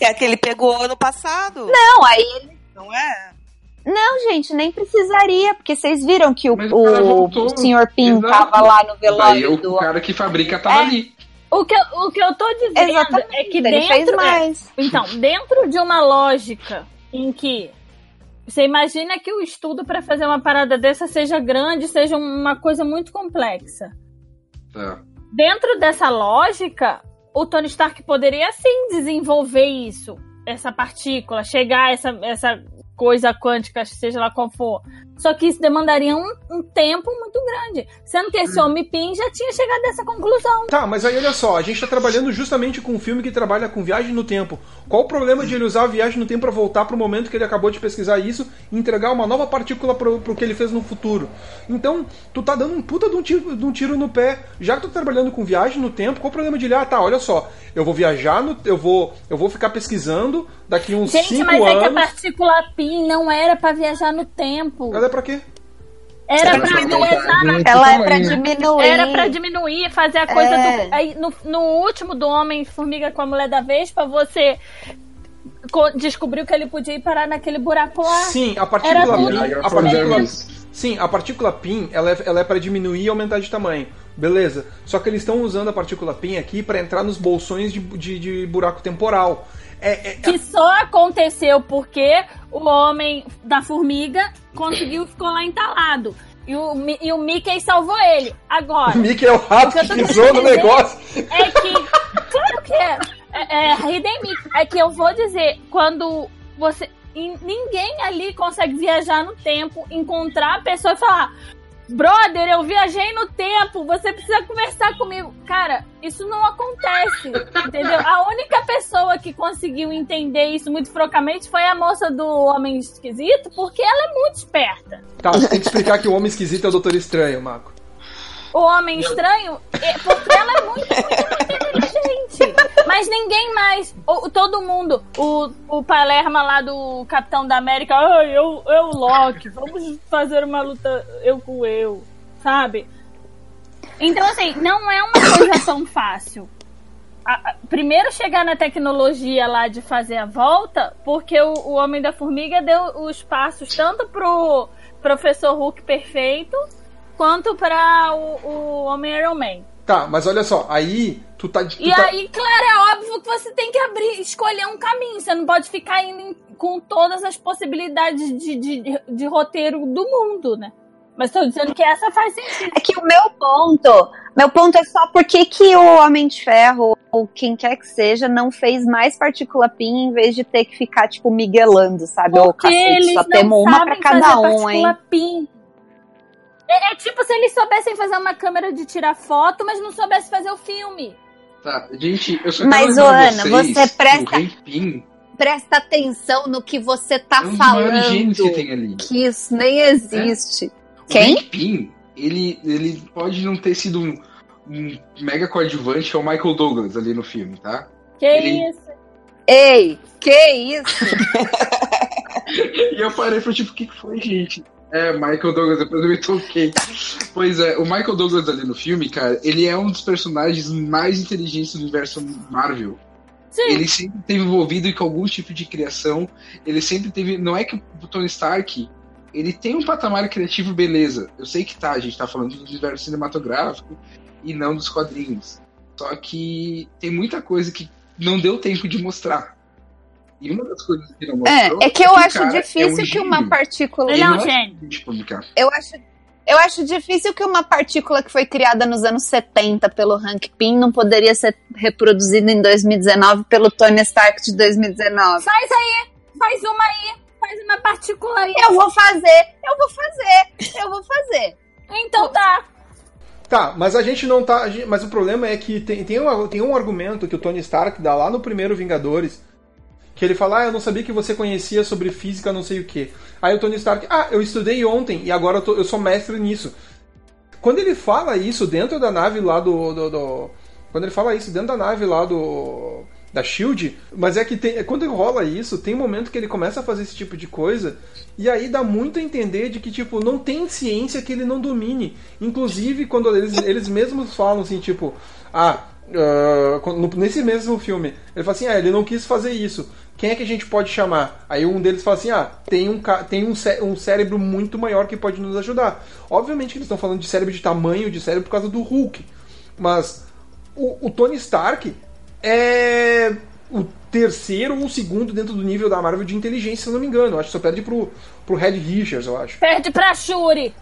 É que ele pegou ano passado. Não, aí ele Não é? Não, gente, nem precisaria, porque vocês viram que o, o o, voltou. o Sr. Pin Exato. tava lá no Daí velório o do. cara que fabrica tava É. ali. O que, eu- o que eu tô dizendo Exatamente, é que ele dentro. fez é, mais. Então, dentro de uma lógica em que você imagina que o estudo para fazer uma parada dessa seja grande, seja uma coisa muito complexa. Tá. Dentro dessa lógica, o Tony Stark poderia sim desenvolver isso, essa partícula, chegar a essa, essa coisa quântica, seja lá qual for. Só que isso demandaria um, um tempo muito grande. Sendo que esse Homem Pin já tinha chegado a essa conclusão. Tá, mas aí olha só, a gente tá trabalhando justamente com um filme que trabalha com viagem no tempo. Qual o problema de ele usar a viagem no tempo pra voltar pro momento que ele acabou de pesquisar isso e entregar uma nova partícula pro, pro que ele fez no futuro? Então, tu tá dando um puta de um, tiro, de um tiro no pé. Já que tu tá trabalhando com viagem no tempo, qual o problema de ele, ah, tá, olha só, eu vou viajar no. Eu vou, eu vou ficar pesquisando daqui uns Gente, 5 mas é que a anos. partícula PIN não era pra viajar no tempo. Ela é pra quê? Era pra muito Ela é pra né? diminuir. Era pra diminuir, fazer a coisa É. do. Aí, no, no último do Homem-Formiga com a Mulher da Vespa, você co- descobriu que ele podia ir parar naquele buraco lá. Sim, a Era partícula tudo. PIN. A partícula, sim, a partícula PIN ela é, ela é para diminuir e aumentar de tamanho. Beleza. Só que eles estão usando a partícula PIN aqui para entrar nos bolsões de, de, de buraco temporal. É, é- Que só aconteceu porque o homem da formiga conseguiu ficou lá entalado. E o, e o Mickey salvou ele. Agora, o Mickey é o rato que pisou no negócio. é que. Claro que é. É, é Mickey. É que eu vou dizer, quando você. Ninguém ali consegue viajar no tempo, encontrar a pessoa e falar. Brother, eu viajei no tempo, você precisa conversar comigo. Cara, isso não acontece, entendeu? A única pessoa que conseguiu entender isso muito frocamente foi a moça do Homem Esquisito, porque ela é muito esperta. Tá, você tem que explicar que o Homem Esquisito é o Doutor Estranho, Marco. O Homem Estranho, é- porque ela é muito, muito, inteligente. Mas ninguém mais, o, todo mundo, o, o Palerma lá do Capitão da América, ai, eu, eu, Loki, vamos fazer uma luta eu com eu, sabe? Então, assim, não é uma coisa tão fácil. A- a- primeiro chegar na tecnologia lá de fazer a volta, porque o, o Homem da Formiga deu os passos tanto pro Professor Hulk perfeito, quanto para o, o Homem Iron Man. Tá, mas olha só, aí tu tá. Tu E tá... aí, claro, é óbvio que você tem que abrir, escolher um caminho. Você não pode ficar indo em- com todas as possibilidades de, de, de roteiro do mundo, né? Mas tô dizendo que essa faz sentido. É que o meu ponto, meu ponto é só por que que o Homem de Ferro, ou quem quer que seja, não fez mais partícula PIN em vez de ter que ficar, tipo, miguelando, sabe? Porque cacete, eles só não temos uma pra cada um, hein? partícula PIN. É, é tipo se eles soubessem fazer uma câmera de tirar foto, mas não soubessem fazer o filme. Tá, gente, eu só Mas, quero ô, lembrar Ana, vocês você presta- que O Presta atenção no que você tá é um falando. que tem ali. Que isso nem existe. O Quem? Pym, ele, ele pode não ter sido um, um mega coadjuvante ao Michael Douglas ali no filme, tá? Que Ele- isso? Ei, que isso? E eu parei e falei, tipo, o que que foi, gente? É, Michael Douglas, depois eu me toquei. Pois é, o Michael Douglas ali no filme, cara, ele é um dos personagens mais inteligentes do universo Marvel. Sim. Ele sempre esteve envolvido com algum tipo de criação. Ele sempre teve. Não é que o Tony Stark. Ele tem um patamar criativo, beleza. Eu sei que tá, a gente tá falando do universo cinematográfico e não dos quadrinhos. Só que tem muita coisa que não deu tempo de mostrar. E uma das coisas que não É, mostrou é que eu o acho cara difícil é um que uma partícula. Ele é um não gênio. difícil de publicar. Eu acho, eu acho difícil que uma partícula que foi criada nos anos 70 pelo Hank Pym não poderia ser reproduzida em 2019 pelo Tony Stark de 2019. Faz aí, faz uma aí, faz uma partícula aí. Eu vou fazer, eu vou fazer, eu vou fazer. Então tá. Tá, mas a gente não tá. gente- Mas o problema é que tem, tem, um, tem um argumento que o Tony Stark dá lá no primeiro Vingadores. Que ele fala, ah, eu não sabia que você conhecia sobre física, não sei o que. Aí o Tony Stark, ah, eu estudei ontem e agora eu, tô- eu sou mestre nisso. Quando ele fala isso dentro da nave lá do, do- do- Quando ele fala isso dentro da nave lá do. Da Shield, mas é que tem, quando rola isso, tem um momento que ele começa a fazer esse tipo de coisa, e aí dá muito a entender de que, tipo, não tem ciência que ele não domine. Inclusive, quando eles, eles mesmos falam assim, tipo, ah, no- nesse mesmo filme, ele fala assim, ah, ele não quis fazer isso. Quem é que a gente pode chamar? Aí um deles fala assim, ah, tem um, tem um, cé- um cérebro muito maior que pode nos ajudar. Obviamente que eles estão falando de cérebro de tamanho de cérebro por causa do Hulk. Mas o, o Tony Stark é o terceiro ou o segundo dentro do nível da Marvel de inteligência, se eu não me engano. Eu acho que só perde pro, pro Red Richards, eu acho. Perde pra Shuri.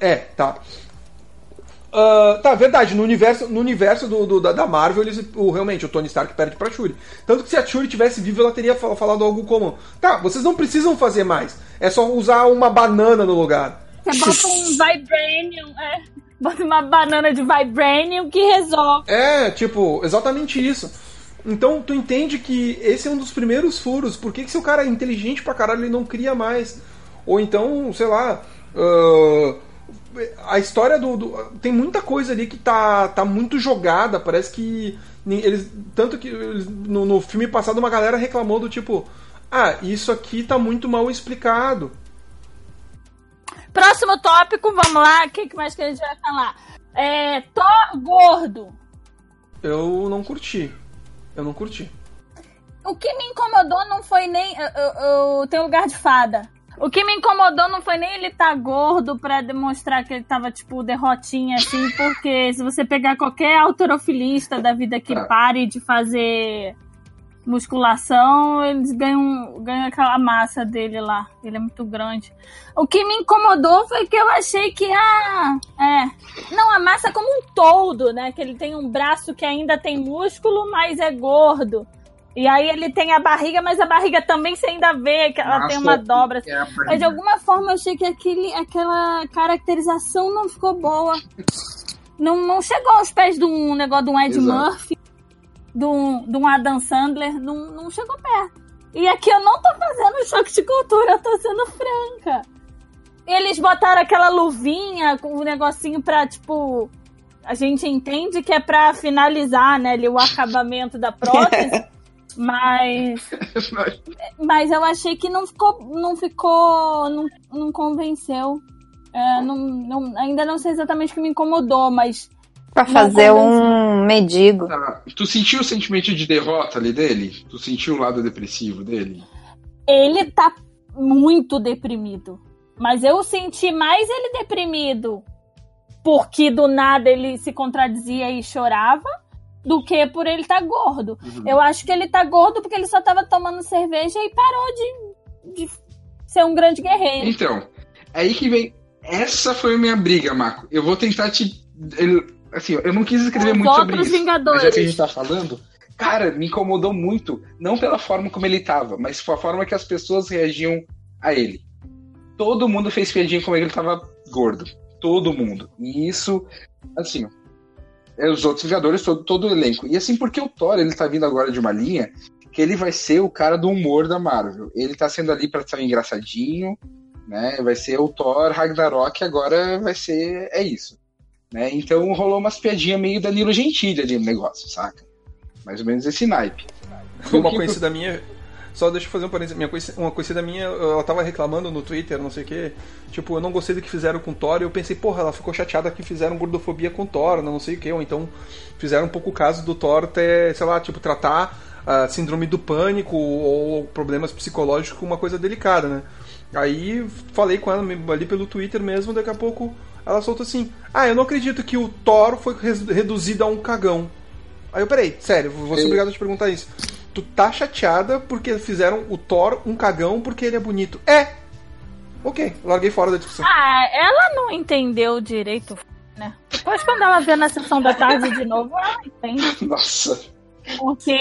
É, tá. Ah, tá, verdade. No universo, no universo do, do- da, da Marvel, eles, o, realmente, o Tony Stark perde pra Shuri. Tanto que se a Shuri tivesse viva, ela teria fal- falado algo como: Tá, vocês não precisam fazer mais. É só usar uma banana no lugar. Você bota um Vibranium, é. Bota uma banana de Vibranium que resolve. É, tipo, exatamente isso. Então tu entende que esse é um dos primeiros furos. Por que, que se o cara é inteligente pra caralho ele não cria mais? Ou então, sei lá. ah, a história do, do- Tem muita coisa ali que tá, tá muito jogada. Parece que. Eles, tanto que eles- no, no filme passado uma galera reclamou do tipo. Ah, isso aqui tá muito mal explicado. Próximo tópico, vamos lá. O que que mais que a gente vai falar? É. Thor gordo. Eu não curti. Eu não curti. O que me incomodou não foi nem. Eu, eu, eu tenho lugar de fada. O que me incomodou não foi nem ele tá gordo pra demonstrar que ele tava, tipo, derrotinha, assim, porque se você pegar qualquer autorofilista da vida que Ah. pare de fazer musculação, eles ganham, ganham aquela massa dele lá. Ele é muito grande. O que me incomodou foi que eu achei que, ah, é. Não, a massa como um todo, né? Que ele tem um braço que ainda tem músculo, mas é gordo. E aí ele tem a barriga, mas a barriga também você ainda vê que ela Nossa, tem uma dobra. é a Mas de alguma forma eu achei que aquele, aquela caracterização não ficou boa. Não, não chegou aos pés de um negócio de um Ed Exato. Murphy, de um, de um Adam Sandler, não, não chegou perto. E aqui eu não tô fazendo choque de cultura, eu tô sendo franca. Eles botaram aquela luvinha com o negocinho pra, tipo. A gente entende que é pra finalizar, né, ali, o acabamento da prótese. mas. Mas eu achei que não ficou. Não ficou. Não, não convenceu. É, não, não- ainda não sei exatamente o que me incomodou, mas. Pra fazer um medigo. Tá. Tu sentiu o sentimento de derrota ali dele? Tu sentiu o lado depressivo dele? Ele tá muito deprimido. Mas eu senti mais ele deprimido porque do nada ele se contradizia e chorava do que por ele estar gordo. Uhum. Eu acho que ele tá gordo porque ele só tava tomando cerveja e parou de, de ser um grande guerreiro. Então, é aí que vem. Essa foi a minha briga, Marco. Eu vou tentar te. eu- assim, eu não quis escrever Os muito sobre isso. Vingadores. Mas já que a gente tá falando, cara, me incomodou muito. Não pela forma como ele tava, mas pela forma que as pessoas reagiam a ele. Todo mundo fez piadinha como ele tava gordo. Todo mundo. E isso, assim, é os outros Vingadores, todo, todo o elenco. E assim, porque o Thor, ele tá vindo agora de uma linha que ele vai ser o cara do humor da Marvel. Ele tá sendo ali pra ser engraçadinho, né? Vai ser o Thor Ragnarok, agora vai ser. É isso. Né? Então rolou umas piadinhas meio Danilo Gentili ali no negócio, saca? Mais ou menos esse naipe. Uma O que- conhecida minha. Só deixa eu fazer um parênteses. Minha conhecida, uma conhecida minha, ela tava reclamando no Twitter, não sei o que. Tipo, eu não gostei do que fizeram com o Thor. E eu pensei, porra, ela ficou chateada que fizeram gordofobia com o Thor, não sei o que. Ou então fizeram um pouco o caso do Thor ter, sei lá, tipo, tratar a síndrome do pânico ou problemas psicológicos com uma coisa delicada, né? Aí falei com ela ali pelo Twitter mesmo, daqui a pouco ela soltou assim: Ah, eu não acredito que o Thor foi reduzido a um cagão. Aí eu, peraí, sério, vou ser Eu- obrigado a te perguntar isso. Tu tá chateada porque fizeram o Thor um cagão porque ele é bonito? É! Ok, larguei fora da discussão. Ah, ela não entendeu direito, né? Depois, quando ela vê na sessão da tarde de novo, ela entende. Nossa. Porque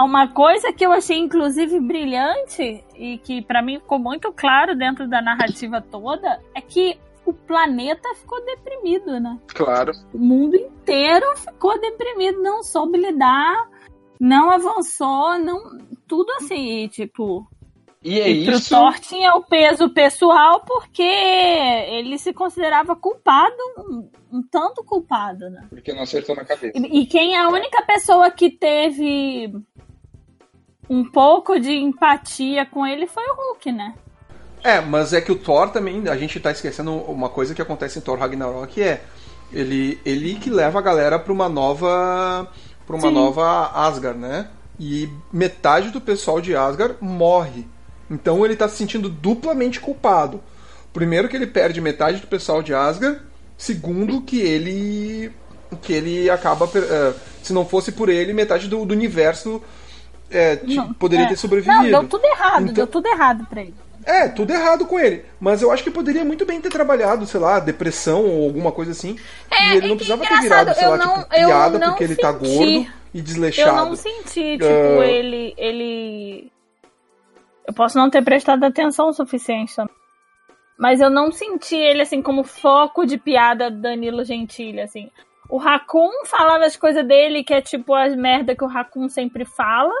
uma coisa que eu achei, inclusive, brilhante e que pra mim ficou muito claro dentro da narrativa toda é que o planeta ficou deprimido, né? Claro. O mundo inteiro ficou deprimido, não soube lidar, não avançou, não. Tudo assim, tipo. E é E isso. Thor tinha o peso pessoal porque ele se considerava culpado, um, um tanto culpado, né? Porque não acertou na cabeça. E, e quem é a única pessoa que teve um pouco de empatia com ele foi o Hulk, né? É, mas é que o Thor também, a gente tá esquecendo uma coisa que acontece em Thor Ragnarok é ele ele que leva a galera pra uma nova para uma Sim. nova Asgard, né? E metade do pessoal de Asgard morre. Então ele tá se sentindo duplamente culpado. Primeiro que ele perde metade do pessoal de Asgard, segundo que ele que ele acaba eh, se não fosse por ele, metade do, do universo ti- Não, poderia é. ter sobrevivido. Não, deu tudo errado, Então- deu tudo errado pra ele. É, tudo errado com ele. Mas eu acho que poderia muito bem ter trabalhado, sei lá, depressão ou alguma coisa assim. É, e ele é não que precisava ter virado, sei eu lá, não- tipo, eu piada porque ele tá senti. gordo e Eu desleixado. não senti, tipo, Ah. ele, ele. Eu posso não ter prestado atenção o suficiente também. Mas eu não senti ele, assim, como foco de piada Danilo Gentili, assim. O Raccoon falava as coisas dele, que é tipo as merda que o Raccoon sempre fala.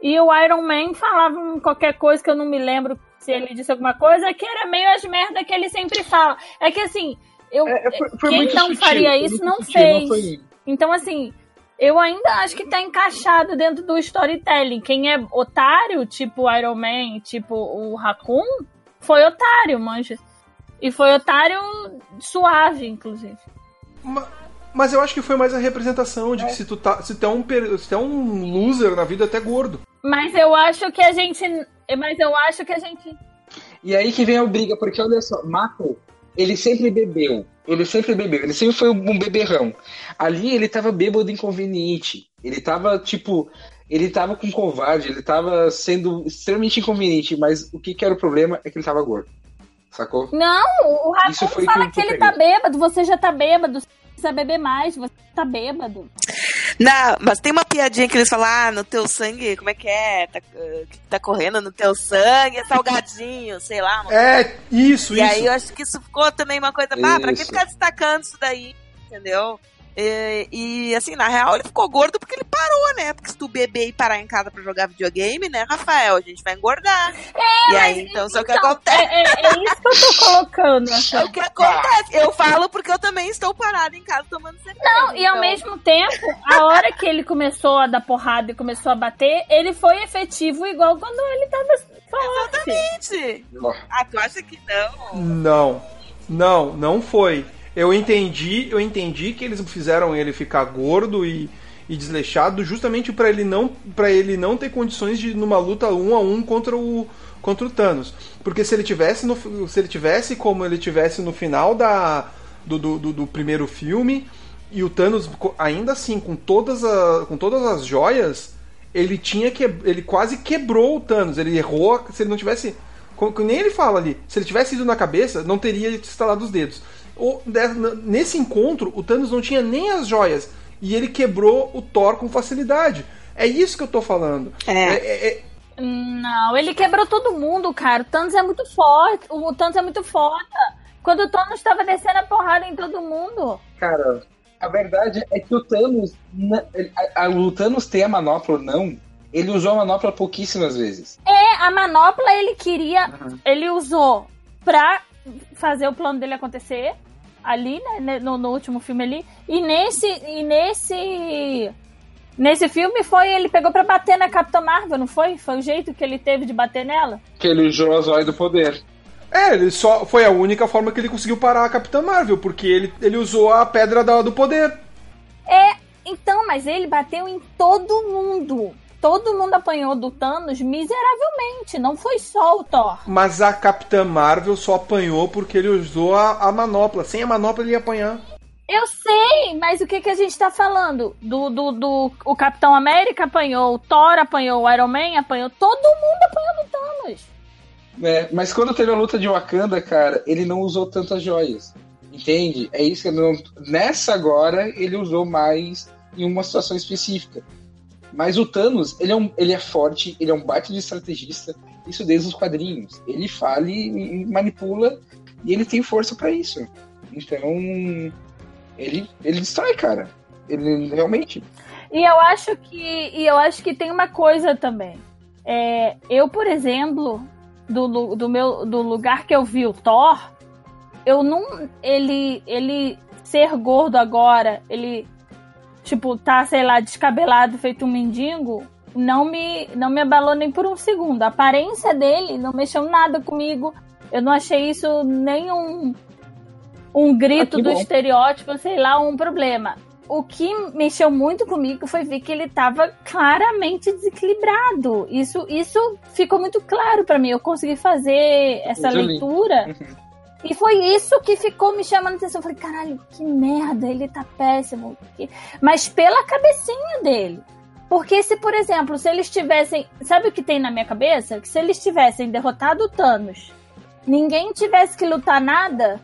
E o Iron Man falava qualquer coisa que eu não me lembro se ele disse alguma coisa, que era meio as merda que ele sempre fala. É que assim, eu, É, foi, foi quem muito não sutil, faria isso não sutil, fez. foi- Então, assim, eu ainda acho que tá encaixado dentro do storytelling. Quem é otário, tipo Iron Man, tipo o Raccoon, foi otário, manja. E foi otário suave, inclusive. Ma- Mas eu acho que foi mais a representação É. de que se tu, tá, se tu é um, se tu é um loser na vida, até gordo. Mas eu acho que a gente. Mas eu acho que a gente. E aí que vem a briga, porque olha só, Mako, ele sempre bebeu. Ele sempre bebeu, ele sempre foi um beberrão. Ali ele tava bêbado inconveniente. Ele tava, tipo, ele tava com covarde, ele tava sendo extremamente inconveniente, mas o que, que era o problema é que ele tava gordo. Sacou? Não, o Raccoon fala que que ele peguei. tá bêbado, você já tá bêbado, precisa beber mais, você tá bêbado. Não, mas tem uma piadinha que eles falam, ah, no teu sangue, como é que é? Tá, que tá correndo no teu sangue, é salgadinho, sei lá. uma É, isso, E isso. aí eu acho que isso ficou também uma coisa, ah, pra que ficar destacando isso daí, entendeu? E, e, assim, na real ele ficou gordo porque ele parou, né? Porque se tu beber e parar em casa pra jogar videogame, né, Rafael, a gente vai engordar. e aí, então, isso é o que Então, acontece. é, é- é isso que eu tô colocando. assim. É o que acontece. Eu falo porque eu também estou parada em casa tomando cerveja. Não, e ao Então, mesmo tempo, a hora que ele começou a dar porrada e começou a bater, ele foi efetivo igual quando ele tava forte. Gente, Ah, tu acha que não? Não, não, não foi. Eu entendi, eu entendi que eles fizeram ele ficar gordo e, e desleixado justamente para ele não para ele não ter condições de numa luta um a um contra o contra o Thanos. Porque se ele tivesse no, se ele tivesse como ele tivesse no final da do, do, do- primeiro filme e o Thanos ainda assim com todas a, com todas as joias ele tinha que ele quase quebrou o Thanos. Ele errou se ele não tivesse como nem ele fala ali, se ele tivesse ido na cabeça, não teria instalado os dedos. O- nesse encontro, o Thanos não tinha nem as joias. E ele quebrou o Thor com facilidade. É isso que eu tô falando. É. É- é- Não, ele quebrou todo mundo, cara. O Thanos é muito forte. O Thanos é muito foda. Quando o Thanos tava descendo a porrada em todo mundo. Cara, a verdade é que o Thanos. o Thanos tem a manopla ou não, ele usou a manopla pouquíssimas vezes. É, a manopla ele queria. Ele usou pra fazer o plano dele acontecer. Ali, né? No, no último filme ali. E nesse. E nesse. Nesse filme foi ele pegou pra bater na Capitã Marvel, não foi? Foi o jeito que ele teve de bater nela? Que ele usou a zóia do poder. é, ele só foi a única forma que ele conseguiu parar a Capitã Marvel, porque ele, ele usou a pedra da- do poder. Então, mas ele bateu em todo mundo. Todo mundo apanhou do Thanos miseravelmente. Não foi só o Thor. Mas a Capitã Marvel só apanhou porque ele usou a, a manopla. Sem a manopla ele ia apanhar. Eu sei, mas o que, que a gente tá falando? Do, do, do o Capitão América apanhou, o Thor apanhou, o Iron Man apanhou, todo mundo apanhou do Thanos. É, mas quando teve a luta de Wakanda, cara, ele não usou tantas joias. Entende? É isso que eu não. Nessa agora, ele usou mais em uma situação específica. Mas o Thanos, ele é, um, ele é forte, ele é um baita de estrategista, isso desde os quadrinhos. Ele fala e, e manipula, e ele tem força pra isso. Então, ele, ele destrói, cara. Ele realmente. E eu acho que e eu acho que tem uma coisa também. É, eu, por exemplo, do, do meu do lugar que eu vi o Thor, eu não ele ele ser gordo agora, ele tipo tá, sei lá, descabelado, feito um mendigo, não me não me abalou nem por um segundo. A aparência dele não mexeu nada comigo. Eu não achei isso nem um um grito Ah, do bom. estereótipo, sei lá, um problema o que mexeu muito comigo foi ver que ele estava claramente desequilibrado. Isso, isso ficou muito claro para mim. Eu consegui fazer essa leitura. Uhum. E foi isso que ficou me chamando a atenção. Eu falei, caralho, que merda, ele tá péssimo. Mas pela cabecinha dele. Porque se, por exemplo, se eles tivessem. Sabe o que tem na minha cabeça? Que se eles tivessem derrotado o Thanos, ninguém tivesse que lutar nada,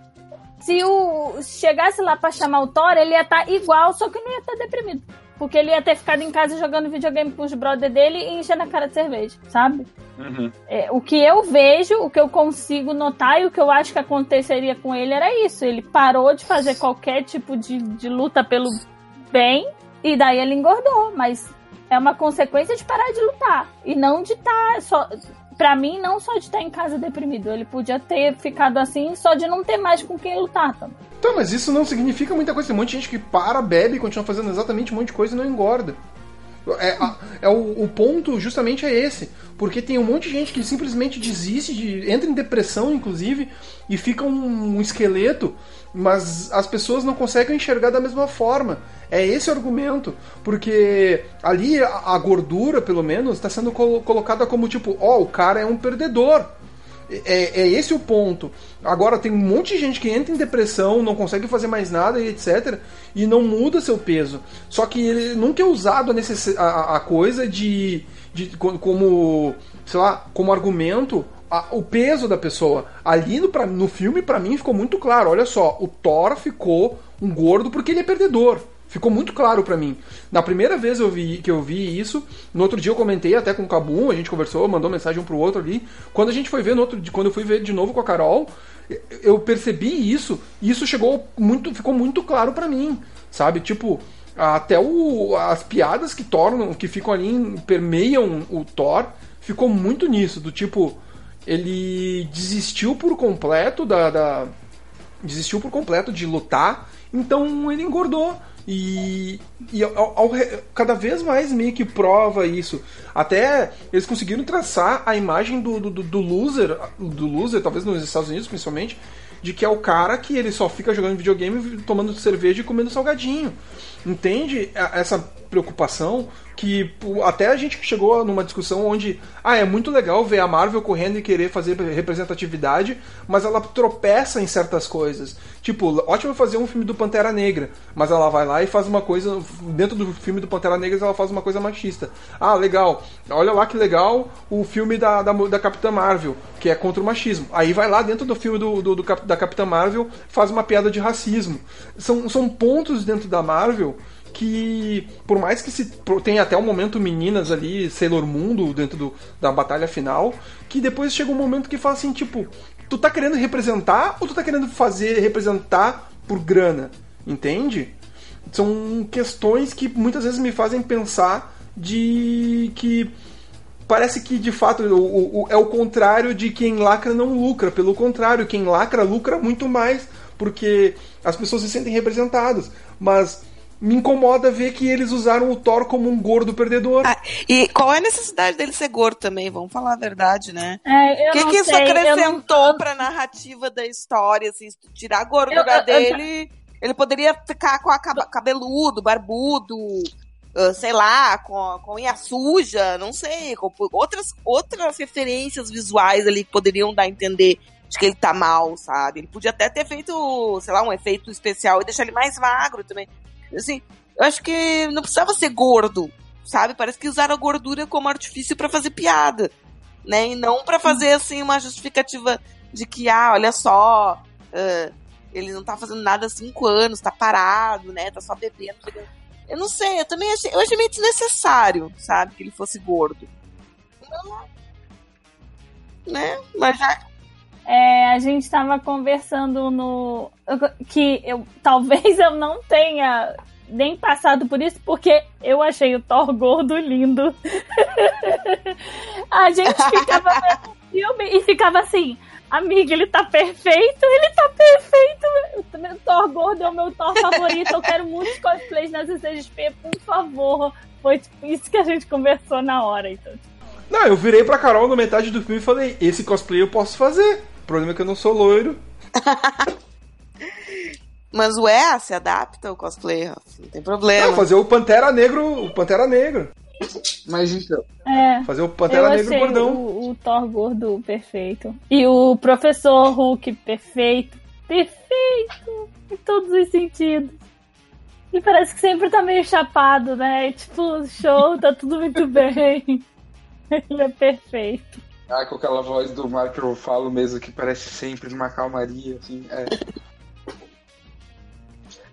se o se chegasse lá pra chamar o Thor, ele ia estar igual, só que não ia estar deprimido. Porque ele ia ter ficado em casa jogando videogame com os brother dele e enchendo a cara de cerveja, sabe? É, o que eu vejo, o que eu consigo notar e o que eu acho que aconteceria com ele era isso. Ele parou de fazer qualquer tipo de, de luta pelo bem e daí ele engordou. Mas é uma consequência de parar de lutar. E não de estar só. Pra mim, não só de estar em casa deprimido. Ele podia ter ficado assim só de não ter mais com quem lutar também. Então, mas isso não significa muita coisa. Tem um monte de gente que para, bebe e continua fazendo exatamente um monte de coisa e não engorda. É, é o, o ponto justamente é esse. Porque tem um monte de gente que simplesmente desiste, de, entra em depressão, inclusive, e fica um, um esqueleto, mas as pessoas não conseguem enxergar da mesma forma. É esse o argumento. Porque ali a, gordura, pelo menos, está sendo colo- colocada como tipo, ó, o cara é um perdedor. É, é esse o ponto. Agora tem um monte de gente que entra em depressão, não consegue fazer mais nada e etc. E não muda seu peso. Só que ele nunca é usado a, necess... a, a coisa de, de co- como sei lá como argumento a- o peso da pessoa. Ali no, pra- no filme pra mim ficou muito claro. Olha só, o Thor ficou um gordo porque ele é perdedor. Ficou muito claro pra mim. Na primeira vez eu vi, que eu vi isso, no outro dia eu comentei até com o Cabum, a gente conversou, mandou mensagem um pro outro ali. Quando a gente foi ver no outro, quando eu fui ver de novo com a Carol, eu percebi isso e isso chegou muito, ficou muito claro pra mim, sabe? Tipo, até o, as piadas que tornam, que ficam ali, permeiam o Thor, ficou muito nisso, do tipo, ele desistiu por completo da, da desistiu por completo de lutar, então ele engordou. E, e ao, ao, cada vez mais meio que prova isso. Até eles conseguiram traçar a imagem do, do, do loser, do loser, talvez nos Estados Unidos principalmente, de que é o cara que ele só fica jogando videogame, tomando cerveja e comendo salgadinho. Entende essa preocupação que até a gente chegou numa discussão onde ah, é muito legal ver a Marvel correndo e querer fazer representatividade, mas ela tropeça em certas coisas. Tipo, ótimo fazer um filme do Pantera Negra, mas ela vai lá e faz uma coisa dentro do filme do Pantera Negra ela faz uma coisa machista. Ah, legal. Olha lá que legal o filme da, da, da Capitã Marvel, que é contra o machismo. Aí vai lá dentro do filme do, do, do da Capitã Marvel, faz uma piada de racismo. São, são pontos dentro da Marvel que, por mais que se tenha até o momento meninas ali, Sailor Mundo dentro do, da batalha final, que depois chega um momento que fala assim, tipo, tu tá querendo representar ou tu tá querendo fazer representar por grana? Entende? São questões que muitas vezes me fazem pensar de que parece que de fato o, o, é o contrário de quem lacra não lucra. Pelo contrário, quem lacra lucra muito mais porque as pessoas se sentem representadas. Mas me incomoda ver que eles usaram o Thor como um gordo perdedor. Ah, e qual é a necessidade dele ser gordo também? Vamos falar a verdade, né? É, o que, que isso acrescentou não... pra narrativa da história? Assim, tirar a gordura eu, eu, dele, eu... ele poderia ficar com a cabeludo, barbudo, uh, sei lá, com, com unha suja, não sei, com outras, outras referências visuais ali que poderiam dar a entender de que ele tá mal, sabe? Ele podia até ter feito, sei lá, um efeito especial e deixar ele mais magro também. Assim, eu acho que não precisava ser gordo, sabe? Parece que usaram a gordura como artifício para fazer piada, né? E não para fazer, assim, uma justificativa de que, ah, olha só, uh, ele não tá fazendo nada há cinco anos, tá parado, né? Tá só bebendo. Eu não sei, eu também achei, eu achei meio desnecessário, sabe? Que ele fosse gordo. Não, né? Mas já, é, a gente estava conversando no. que eu talvez eu não tenha nem passado por isso, porque eu achei o Thor gordo lindo. a gente ficava vendo filme e ficava assim. Amiga, ele tá perfeito, ele tá perfeito. O Thor gordo é o meu Thor favorito. Eu quero muitos cosplays na CCXP, por favor. Foi tipo, isso que a gente conversou na hora, então. Não, eu virei pra Carol na metade do filme e falei: esse cosplay eu posso fazer. O problema é que eu não sou loiro. Mas ué, se adapta o cosplay, não tem problema. Não, fazer o Pantera Negro, o Pantera Negro. Mas então. É, fazer o Pantera Negro gordão. O, o Thor gordo perfeito. E o Professor Hulk perfeito. Perfeito! Em todos os sentidos. E parece que sempre tá meio chapado, né? Tipo, show, tá tudo muito bem. Ele é perfeito. Ah, com aquela voz do mar que eu falo mesmo, que parece sempre numa calmaria, assim, é.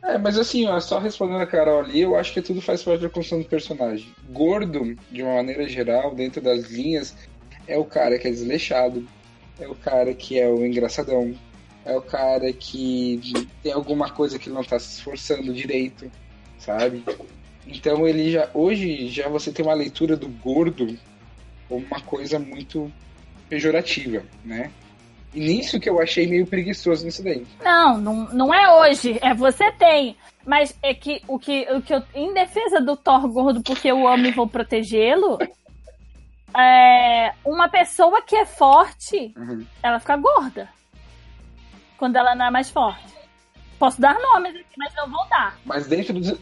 É, mas assim, ó, só respondendo a Carol ali, eu acho que tudo faz parte da construção do personagem. Gordo, de uma maneira geral, dentro das linhas, é o cara que é desleixado, é o cara que é o engraçadão, é o cara que tem alguma coisa que não tá se esforçando direito, sabe? Então ele já. Hoje já você tem uma leitura do gordo como uma coisa muito pejorativa, né? E nisso que eu achei meio preguiçoso nisso daí. Não, não, não é hoje, é você tem. Mas é que o que, o que eu, em defesa do Thor gordo, porque eu amo e vou protegê-lo, é, uma pessoa que é forte, uhum. ela fica gorda. Quando ela não é mais forte. Posso dar nomes aqui, mas não vou dar. Mas dentro dos,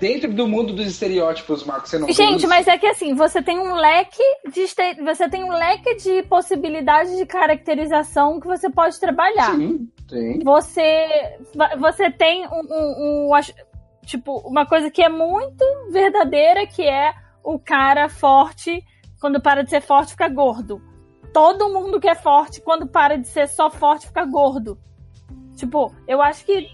dentro do mundo dos estereótipos, Marcos, você não Gente, mas é que assim, você tem um leque de você tem um leque de possibilidades de caracterização que você pode trabalhar. Sim, sim. Você você tem um, um, um tipo uma coisa que é muito verdadeira que é o cara forte quando para de ser forte fica gordo. Todo mundo que é forte quando para de ser só forte fica gordo. Tipo, eu acho que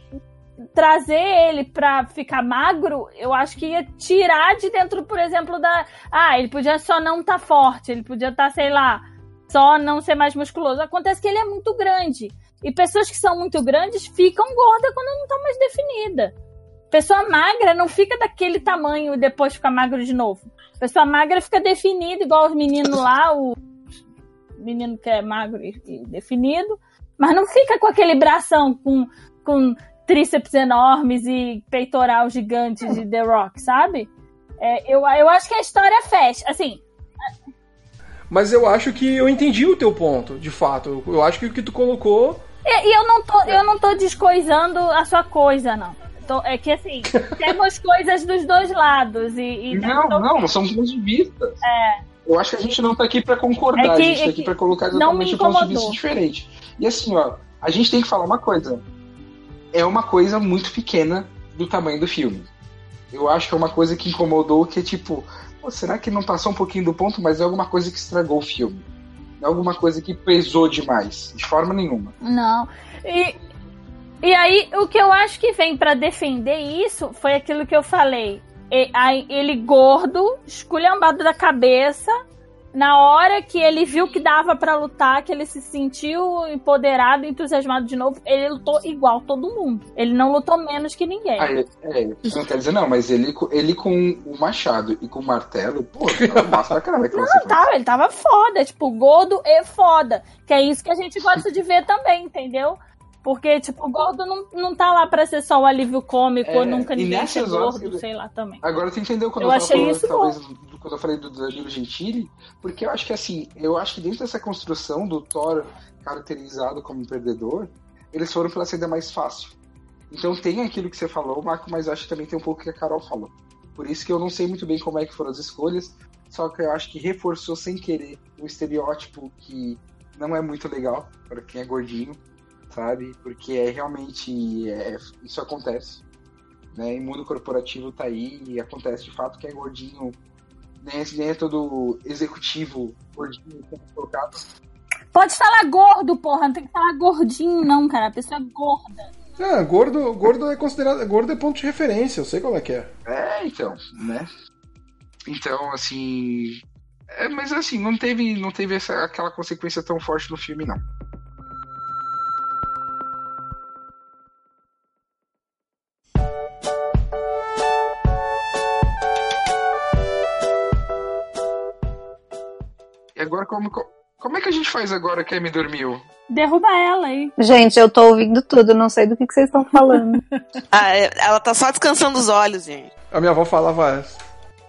trazer ele pra ficar magro, eu acho que ia tirar de dentro, por exemplo, da. Ah, ele podia só não estar tá forte, ele podia estar, tá, sei lá, só não ser mais musculoso. Acontece que ele é muito grande. E pessoas que são muito grandes ficam gordas quando não estão mais definidas. Pessoa magra não fica daquele tamanho e depois fica magro de novo. Pessoa magra fica definida, igual os meninos lá, o menino que é magro e definido, mas não fica com aquele bração com, com tríceps enormes e peitoral gigante de The Rock, sabe? É, eu, eu acho que a história fecha. Assim, mas eu acho que eu entendi o teu ponto, de fato. Eu acho que o que tu colocou. E, e eu, não tô, eu não tô descoisando a sua coisa, não. Tô, é que assim, temos coisas dos dois lados. E, e não, tô... não, são pontos de vista. É. Eu acho que a gente não tá aqui para concordar, é que, a gente tá aqui para colocar exatamente um ponto de vista diferente. E assim, ó, a gente tem que falar uma coisa. É uma coisa muito pequena do tamanho do filme. Eu acho que é uma coisa que incomodou, que é tipo, será que não passou um pouquinho do ponto, mas é alguma coisa que estragou o filme? É alguma coisa que pesou demais, de forma nenhuma. Não. E, e aí, o que eu acho que vem para defender isso foi aquilo que eu falei. Ele gordo, esculhambado da cabeça, na hora que ele viu que dava para lutar, que ele se sentiu empoderado, entusiasmado de novo, ele lutou igual todo mundo. Ele não lutou menos que ninguém. Ah, é, é, não quer dizer não, mas ele, ele com o machado e com o martelo, pô, massa pra caramba. não, tava, tá, ele tava foda, tipo, gordo e foda. Que é isso que a gente gosta de ver também, entendeu? Porque, tipo, o gordo não, não tá lá pra ser só o alívio cômico, é, nunca ninguém ser gordo, sei lá, também. Agora tu entendeu quando eu, eu achei isso talvez, quando eu falei do Danilo Gentili? Porque eu acho que, assim, eu acho que dentro dessa construção do Thor caracterizado como perdedor, eles foram pela saída mais fácil. Então tem aquilo que você falou, Marco, mas acho que também tem um pouco que a Carol falou. Por isso que eu não sei muito bem como é que foram as escolhas, só que eu acho que reforçou sem querer um estereótipo que não é muito legal para quem é gordinho sabe? Porque é realmente é, isso acontece. Né? E mundo corporativo tá aí e acontece de fato que é gordinho, né? nem é todo executivo gordinho como colocado. Pode falar gordo, porra, não tem que falar gordinho, não, cara. A pessoa é gorda. É, gordo, gordo é considerado. Gordo é ponto de referência, eu sei qual é que é. É, então, né? Então, assim. É, mas assim, não teve, não teve essa, aquela consequência tão forte no filme, não. Agora como, como é que a gente faz agora que a Amy dormiu? Derruba ela aí. Gente, eu tô ouvindo tudo, não sei do que, que vocês estão falando. ah, é, ela tá só descansando os olhos, gente. A minha avó falava essa.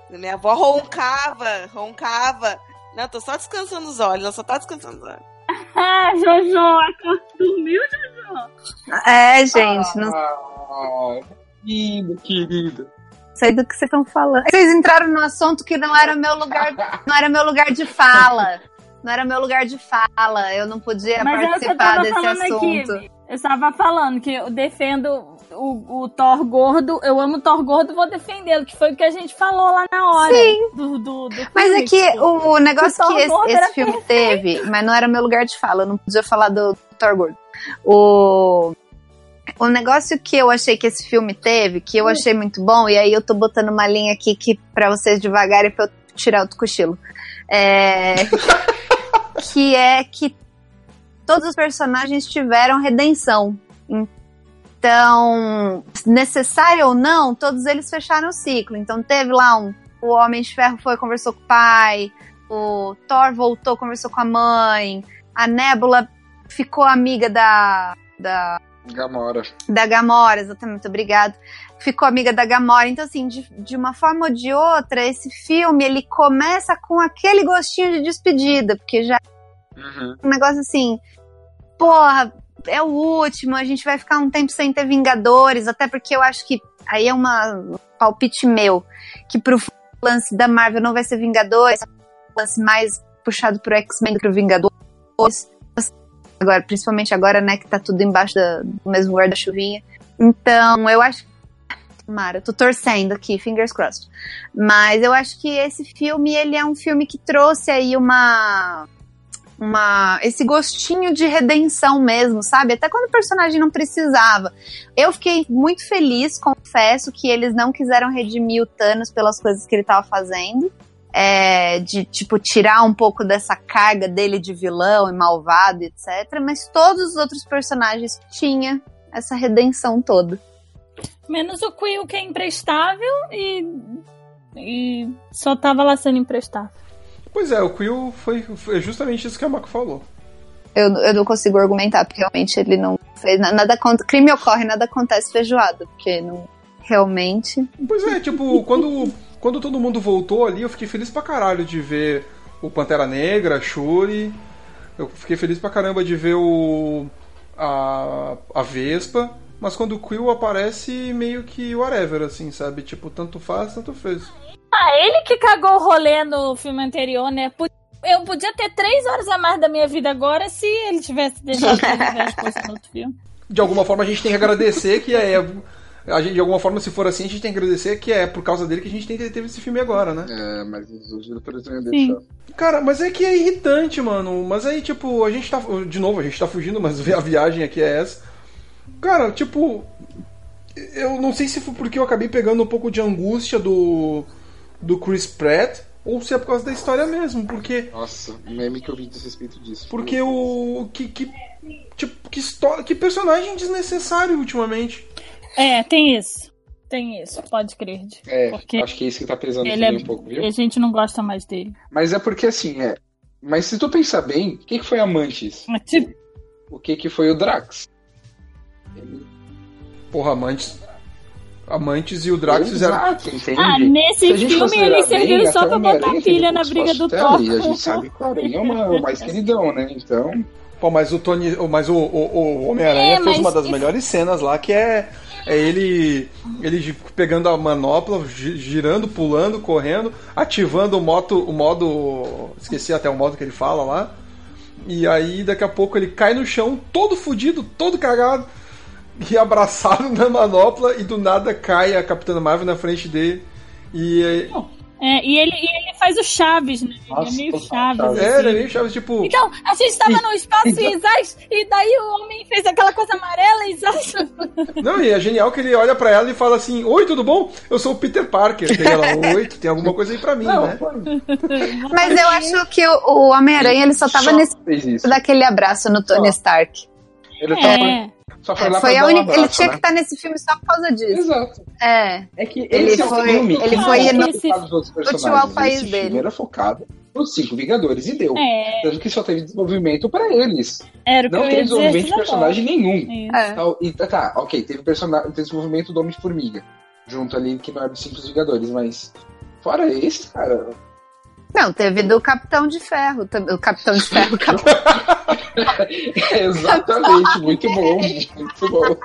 Minha avó roncava, roncava. Não, tô só descansando os olhos, ela só tá descansando os olhos. ah, Jojo, dormiu, Jojo? É, gente. Não... Ah, querido, querido sei do que vocês estão falando. Vocês entraram no assunto que não era meu lugar, não era meu lugar de fala. Não era meu lugar de fala. Eu não podia Mas é participar desse assunto. Aqui. Eu estava falando que eu defendo o, o, Thor gordo, eu amo o Thor gordo vou defendê-lo, que foi o que a gente falou lá na hora. Sim. Do, do, do mas é que o, o negócio o que esse, esse filme perfeito. teve, mas não era meu lugar de fala, eu não podia falar do, do Thor gordo. O o negócio que eu achei que esse filme teve, que eu hum. achei muito bom, e aí eu tô botando uma linha aqui que para vocês devagar e pra eu tirar o cochilo. É... que é que todos os personagens tiveram redenção. Então, necessário ou não, todos eles fecharam o ciclo. Então teve lá um. O Homem de Ferro foi, conversou com o pai. O Thor voltou, conversou com a mãe. A Nebula ficou amiga da. da Gamora. Da Gamora, exatamente, obrigado. Ficou amiga da Gamora. Então, assim, de, de uma forma ou de outra, esse filme, ele começa com aquele gostinho de despedida, porque já uhum. um negócio assim, porra, é o último, a gente vai ficar um tempo sem ter Vingadores, até porque eu acho que aí é uma um palpite meu, que pro lance da Marvel não vai ser Vingadores, é um lance mais puxado pro X-Men do que o Vingadores agora, principalmente agora, né, que tá tudo embaixo do mesmo guarda-chuvinha. Então, eu acho. Mara, tô torcendo aqui, fingers crossed. Mas eu acho que esse filme, ele é um filme que trouxe aí uma. uma esse gostinho de redenção mesmo, sabe? Até quando o personagem não precisava. Eu fiquei muito feliz, confesso, que eles não quiseram redimir o Thanos pelas coisas que ele estava fazendo. É, de, tipo, tirar um pouco dessa carga dele de vilão e malvado, etc. Mas todos os outros personagens tinham essa redenção toda. Menos o Quill, que é imprestável e, e só tava lá sendo imprestável. Pois é, o Quill foi, foi justamente isso que a Mako falou. Eu, eu não consigo argumentar, porque realmente ele não fez nada. Crime ocorre, nada acontece feijoada, porque não. Realmente. Pois é, tipo, quando, quando todo mundo voltou ali, eu fiquei feliz pra caralho de ver o Pantera Negra, a Shuri. Eu fiquei feliz pra caramba de ver o. a, a Vespa. Mas quando o Quill aparece, meio que whatever, assim, sabe? Tipo, tanto faz, tanto fez. Ah, ele que cagou o rolê no filme anterior, né? Eu podia ter três horas a mais da minha vida agora se ele tivesse deixado de viver as coisas no outro filme. De alguma forma a gente tem que agradecer que é. A gente, de alguma forma, se for assim, a gente tem que agradecer que é por causa dele que a gente tem, teve esse filme agora, né? É, mas os diretores não iam deixar. Cara, mas é que é irritante, mano. Mas aí, tipo, a gente tá. De novo, a gente tá fugindo, mas a viagem aqui é essa. Cara, tipo. Eu não sei se foi porque eu acabei pegando um pouco de angústia do. do Chris Pratt. Ou se é por causa da história mesmo, porque. Nossa, meme que eu vi a respeito disso. Porque o. Que. que tipo, que, história, que personagem desnecessário ultimamente. É, tem isso. Tem isso, pode crer. É, porque acho que é isso que tá pesando ele é, um pouco, viu? E a gente não gosta mais dele. Mas é porque assim, é. Mas se tu pensar bem, o que, que foi Amantes? Tipo... O que, que foi o Drax? Porra, Amantes. Amantes e o Drax fizeram. Ah, nesse filme eles serviram só pra botar pilha na briga do Thor. E a gente sabe que o Aranha é uma, o mais queridão, né? Então. Pô, mas o Tony. Mas o, o, o Homem-Aranha é, fez uma das melhores cenas lá, que é. É ele, ele pegando a manopla, girando, pulando, correndo, ativando o moto, o modo, esqueci até o modo que ele fala lá. E aí daqui a pouco ele cai no chão, todo fudido, todo cagado e abraçado na manopla e do nada cai a Capitã Marvel na frente dele. E é, e ele, e ele faz o Chaves, né? Nossa, ele é meio Chaves. Assim. É, ele é meio Chaves, tipo. Então, a gente tava e, no espaço e, Zaz, e daí o homem fez aquela coisa amarela e Zaz. Não, e é genial que ele olha pra ela e fala assim: Oi, tudo bom? Eu sou o Peter Parker. Tem ela, Oi, tem alguma coisa aí pra mim, Não, né? Mas eu acho que o, Homem-Aranha ele só tava só nesse daquele abraço no Tony Stark. Ele é. tava só foi lá foi a única, um Ele tinha né? que estar nesse filme só por causa disso. Exato. É. É que ele esse foi, é filme ele foi no, útil ao país esse dele. Era focado nos cinco Vingadores e deu. É. Tanto que só teve desenvolvimento pra eles. Era o Não teve desenvolvimento de personagem nenhum. É. Então, e, tá, ok, teve personagem, desenvolvimento do Homem-Formiga. Junto ali, que não era dos cinco Vingadores, mas. Fora esse, cara, não, teve do Capitão de Ferro. O Capitão de Ferro. Exatamente, muito bom, muito bom.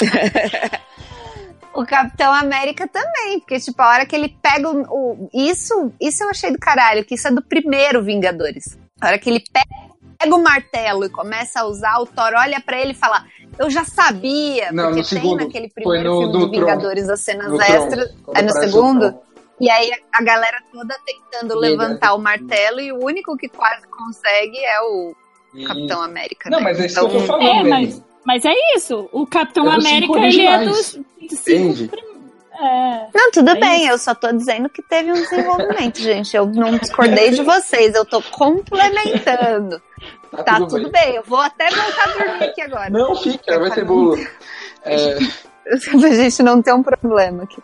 o Capitão América também, porque, tipo, a hora que ele pega o, o, Isso, isso eu achei do caralho, que isso é do primeiro Vingadores. A hora que ele pega, pega o martelo e começa a usar, o Thor olha para ele e fala: Eu já sabia, Não, porque tem segundo, naquele primeiro no, filme do Vingadores as cenas extras. É no segundo? E aí a galera toda tentando levantar o martelo e o único que quase consegue é o. Capitão América. Não, né? mas é isso então, que eu tô falando. É, mas, mas, é isso. O Capitão é América, ele é dos cinco é, não, tudo é bem, isso. eu só tô dizendo que teve um desenvolvimento, gente. Eu não discordei de vocês, eu tô complementando. Tá, tá tudo, tudo bem. bem. eu vou até voltar a dormir aqui agora. Não, fica, vai ter bolo. É... pra gente não ter um problema aqui.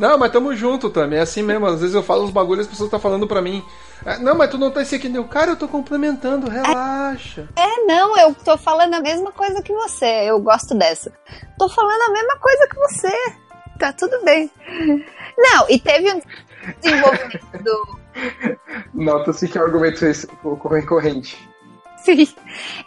Não, mas tamo junto também, é assim mesmo. Às vezes eu falo uns bagulhos e as pessoas estão tá falando pra mim. É, não, mas tu não tá aqui. Cara, eu tô complementando, relaxa. É, não, eu tô falando a mesma coisa que você. Eu gosto dessa. Tô falando a mesma coisa que você. Tá tudo bem. Não, e teve um desenvolvimento do. Nota-se que é um argumento recorrente. Sim.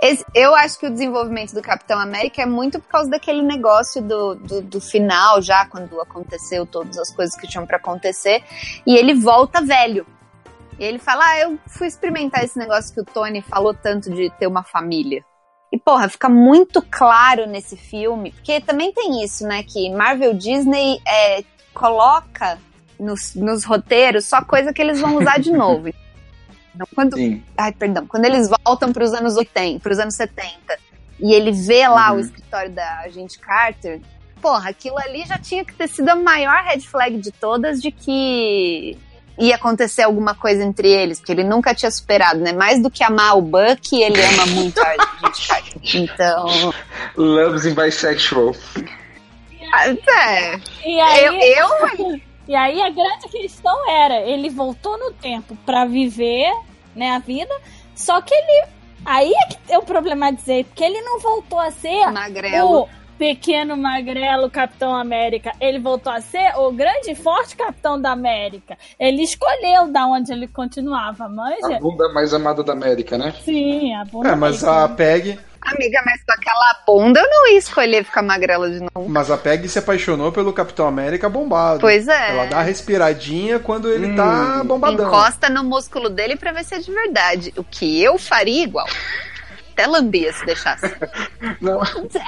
Esse, eu acho que o desenvolvimento do Capitão América é muito por causa daquele negócio do, do, do final, já quando aconteceu todas as coisas que tinham para acontecer. E ele volta velho. E ele fala: Ah, eu fui experimentar esse negócio que o Tony falou tanto de ter uma família. E, porra, fica muito claro nesse filme, porque também tem isso, né? Que Marvel Disney é, coloca nos, nos roteiros só coisa que eles vão usar de novo. Não, quando, Sim. ai, perdão. Quando eles voltam para os anos 80, para os anos 70, e ele vê lá Uhum. o escritório da agente Carter, porra, aquilo ali já tinha que ter sido a maior red flag de todas de que ia acontecer alguma coisa entre eles, porque ele nunca tinha superado, né? Mais do que amar o Buck, ele ama muito a agente Carter. Então, Loves in bisexual. ah, é, E aí, eu, eu e aí a grande questão era, ele voltou no tempo pra viver, né, a vida, só que ele aí é que eu problematizei, porque ele não voltou a ser magrelo. o pequeno magrelo Capitão América. Ele voltou a ser o grande e forte Capitão da América. Ele escolheu da onde ele continuava, A manja? bunda mais amada da América, né? Sim, a bunda É, mas a Peg, Amiga, mas com aquela bunda eu não ia escolher ficar magrela de novo. mas a Peg se apaixonou pelo Capitão América bombado. Pois é. Ela dá a respiradinha quando ele Hum. tá bombadão. Encosta no músculo dele pra ver se é de verdade. O que eu faria igual. Até lambia se deixasse. Não.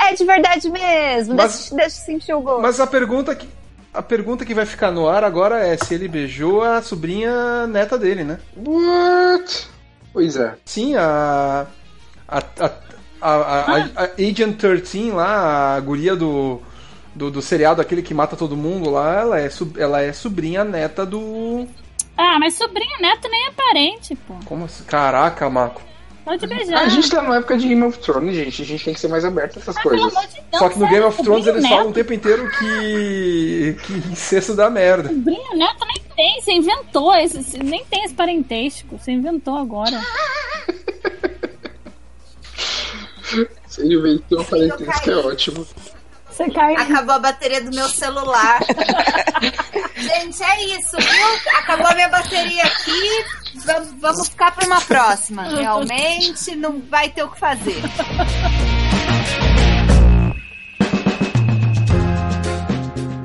É de verdade mesmo. Mas- deixa, deixa eu sentir o gosto. Mas a pergunta que a pergunta que vai ficar no ar agora é se ele beijou a sobrinha neta dele, né? What? Pois é. Sim, a a, a, a, a- a- a Agent 13 lá, a guria do, do, do seriado aquele que mata todo mundo lá, ela é, ela é sobrinha neta do. Ah, mas sobrinho neto nem é parente, pô. Como assim? Caraca, Maco. Pode beijar. A gente tá numa época de Game of Thrones, gente. A gente tem que ser mais aberto a essas Ah, pelo coisas. amor de Deus, Só que no Game of Thrones eles falam o tempo inteiro que. que incesto dá merda. Sobrinho neto nem tem, você inventou. Esse, esse- nem tem esse parentesco. Você inventou agora. Se ele inventou uma parentesco é ótimo. Você caiu. Acabou a bateria do meu celular. Gente, é isso, viu? Acabou a minha bateria aqui. Vamos, vamos ficar para uma próxima. Realmente não vai ter o que fazer.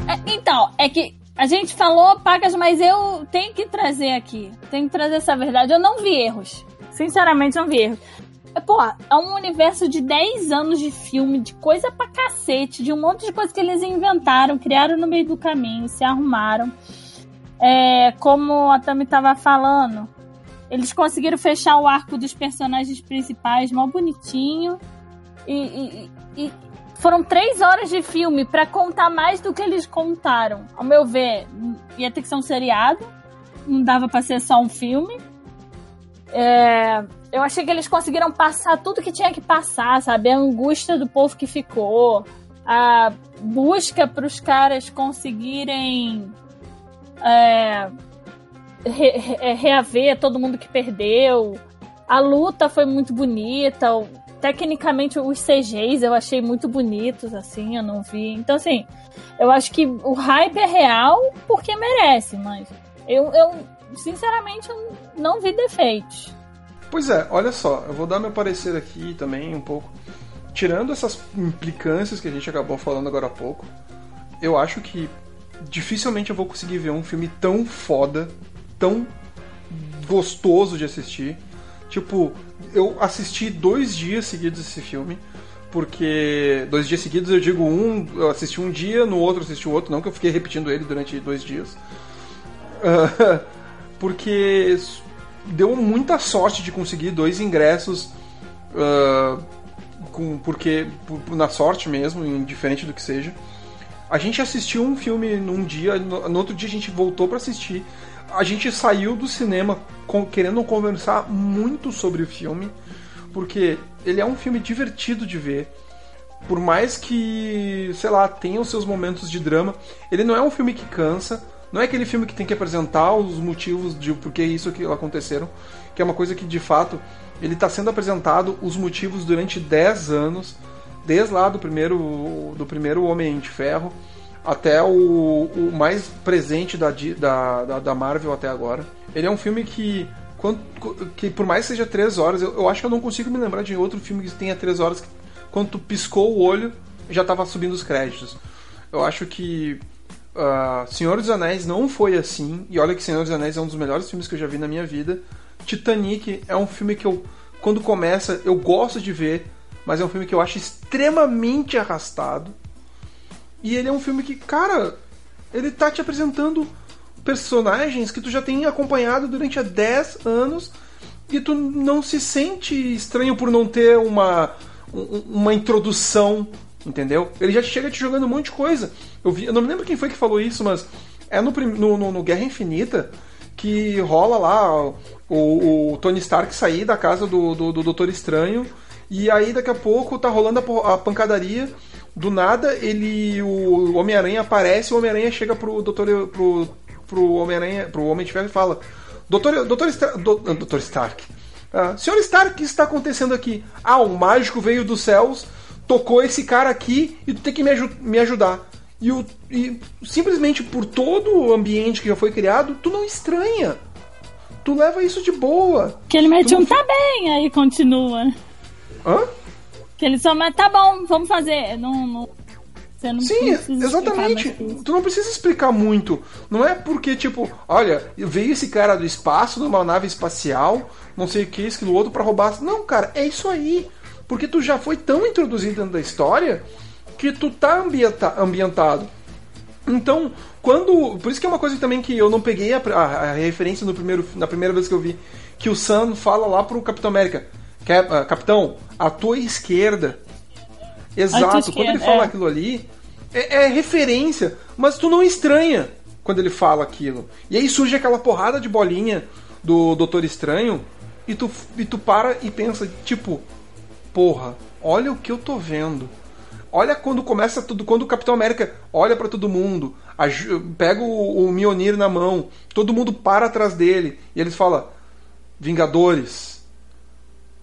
É, então, é que a gente falou pagas, mas eu tenho que trazer aqui. Tenho que trazer essa verdade. Eu não vi erros. Sinceramente, não vi erros. Pô, é um universo de 10 anos de filme, de coisa pra cacete, de um monte de coisa que eles inventaram, criaram no meio do caminho, se arrumaram. É, como a Tami tava falando, eles conseguiram fechar o arco dos personagens principais mó bonitinho. E, e- e- foram três horas de filme pra contar mais do que eles contaram. Ao meu ver, ia ter que ser um seriado. Não dava pra ser só um filme. É, eu achei que eles conseguiram passar tudo que tinha que passar, sabe? A angústia do povo que ficou. A busca pros caras conseguirem é, re- re- é, reaver todo mundo que perdeu. A luta foi muito bonita. o- Tecnicamente, os CGs eu achei muito bonitos, assim, eu não vi. Então, assim, eu acho que o hype é real porque merece, mas eu, eu sinceramente, eu não vi defeitos. Pois é, olha só, eu vou dar meu parecer aqui também um pouco. Tirando essas implicâncias que a gente acabou falando agora há pouco, eu acho que dificilmente eu vou conseguir ver um filme tão foda, tão gostoso de assistir. Tipo, eu assisti dois dias seguidos esse filme. Porque dois dias seguidos eu digo um, eu assisti um dia, no outro assisti o outro, não que eu fiquei repetindo ele durante dois dias. Ah, porque deu muita sorte de conseguir dois ingressos ah, com, porque por- por- na sorte mesmo, indiferente do que seja. A gente assistiu um filme num dia, no, no outro dia a gente voltou para assistir. A gente saiu do cinema com- querendo conversar muito sobre o filme, porque ele é um filme divertido de ver. Por mais que, sei lá, tenha os seus momentos de drama, ele não é um filme que cansa. Não é aquele filme que tem que apresentar os motivos de por que isso que aconteceram, que é uma coisa que de fato ele está sendo apresentado os motivos durante 10 anos, desde lá do primeiro do primeiro Homem de Ferro até o, o mais presente da, da, da, Marvel até agora. Ele é um filme que, que por mais que seja 3 horas, eu, eu acho que eu não consigo me lembrar de outro filme que tenha 3 horas que quando tu piscou o olho já estava subindo os créditos. Eu acho que ah, Senhor dos Anéis não foi assim, e olha que Senhor dos Anéis é um dos melhores filmes que eu já vi na minha vida. Titanic é um filme que eu, quando começa, eu gosto de ver, mas é um filme que eu acho extremamente arrastado. E ele é um filme que, cara, ele tá te apresentando personagens que tu já tem acompanhado durante há 10 anos e tu não se sente estranho por não ter uma, um- uma introdução, entendeu? Ele já chega te jogando um monte de coisa. Eu, vi, eu não me lembro quem foi que falou isso, mas é no, no, no- no Guerra Infinita que rola lá o, o Tony Stark sair da casa do, do, do Doutor Estranho e aí daqui a pouco tá rolando a, a pancadaria. Do nada, ele. O Homem-Aranha aparece, o Homem-Aranha chega pro Doutor. pro, pro Homem-Aranha. pro Homem de Ferro e fala. Doutor, Doutor, Star- do- Doutor Stark. Ah, Senhor Stark, o que está acontecendo aqui? Ah, um mágico veio dos céus, tocou esse cara aqui e tu tem que me, aju- me ajudar. E, o, e simplesmente por todo o ambiente que já foi criado, tu não estranha. Tu leva isso de boa. Que ele mete não um tá bem, aí continua. Hã? Que ele só, mas tá bom, vamos fazer. Não, não, você não Sim, precisa exatamente. que. Tu não precisa explicar muito. Não é porque, tipo, olha, veio esse cara do espaço numa nave espacial, não sei o que, isso, aquilo outro, pra roubar. Não, cara, é isso aí. Porque tu já foi tão introduzido dentro da história que tu tá ambienta- ambientado. Então, quando. Por isso que é uma coisa também que eu não peguei a, a- a referência no primeiro, na primeira vez que eu vi. Que o Sam fala lá pro Capitão América: "Cap- ah, Capitão, à tua esquerda. Exato, quando ele fala é. aquilo ali, é, é referência, mas tu não estranha quando ele fala aquilo. E aí surge aquela porrada de bolinha do Doutor Estranho e tu, e tu para e pensa, tipo, porra, olha o que eu tô vendo. Olha quando começa tudo, quando o Capitão América olha pra todo mundo, pega o, o Mjolnir na mão, todo mundo para atrás dele e eles falam: Vingadores,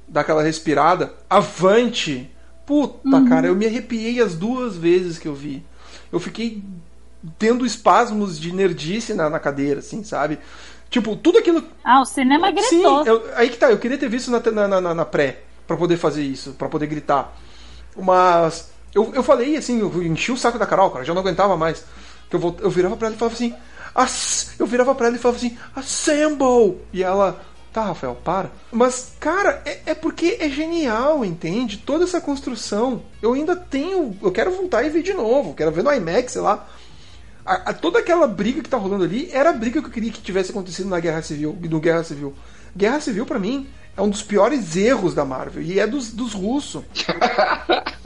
dá aquela respirada, avante! Puta, cara, eu me arrepiei as duas vezes que eu vi. Eu fiquei tendo espasmos de nerdice na, na cadeira, assim, sabe? Tipo, tudo aquilo Ah, o cinema Sim, gritou. eu- aí que tá, eu queria ter visto na, na, na- na pré, pra poder fazer isso, pra poder gritar. Mas eu, eu falei assim, eu enchi o saco da Carol, cara, já não aguentava mais. Eu, eu virava pra ela e falava assim, "Ass-" eu virava pra ela e falava assim, assemble! E ela, tá, Rafael, para. Mas, cara, é, é porque é genial, entende? Toda essa construção. Eu ainda tenho, eu quero voltar e ver de novo, quero ver no IMAX, sei lá. A- a- toda aquela briga que tá rolando ali era a briga que eu queria que tivesse acontecido na Guerra Civil, no Guerra Civil. Guerra Civil, pra mim, é um dos piores erros da Marvel, e é dos, dos russos.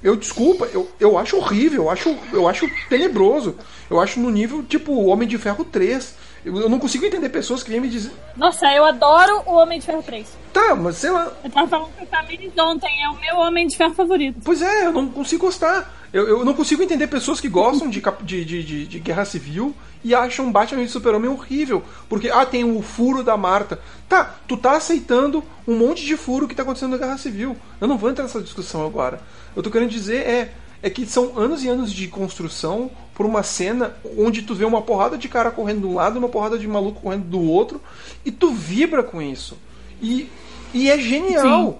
Eu desculpa, eu, eu acho horrível, eu acho, eu acho tenebroso. Eu acho no nível tipo Homem de Ferro 3. Eu, eu não consigo entender pessoas que vêm me dizer. Nossa, eu adoro o Homem de Ferro 3. Tá, mas sei lá. Eu tava falando com o ontem, é o meu Homem de Ferro favorito. Pois é, eu não consigo gostar. Eu, eu não consigo entender pessoas que gostam de, cap- de, de, de, de Guerra Civil e acham Batman e Super-Homem horrível. Porque, ah, tem o furo da Marta. Tá, tu tá aceitando um monte de furo que tá acontecendo na Guerra Civil. Eu não vou entrar nessa discussão agora. Eu tô querendo dizer é, é que são anos e anos de construção por uma cena onde tu vê uma porrada de cara correndo de um lado e uma porrada de maluco correndo do outro e tu vibra com isso. E, e é genial. Sim.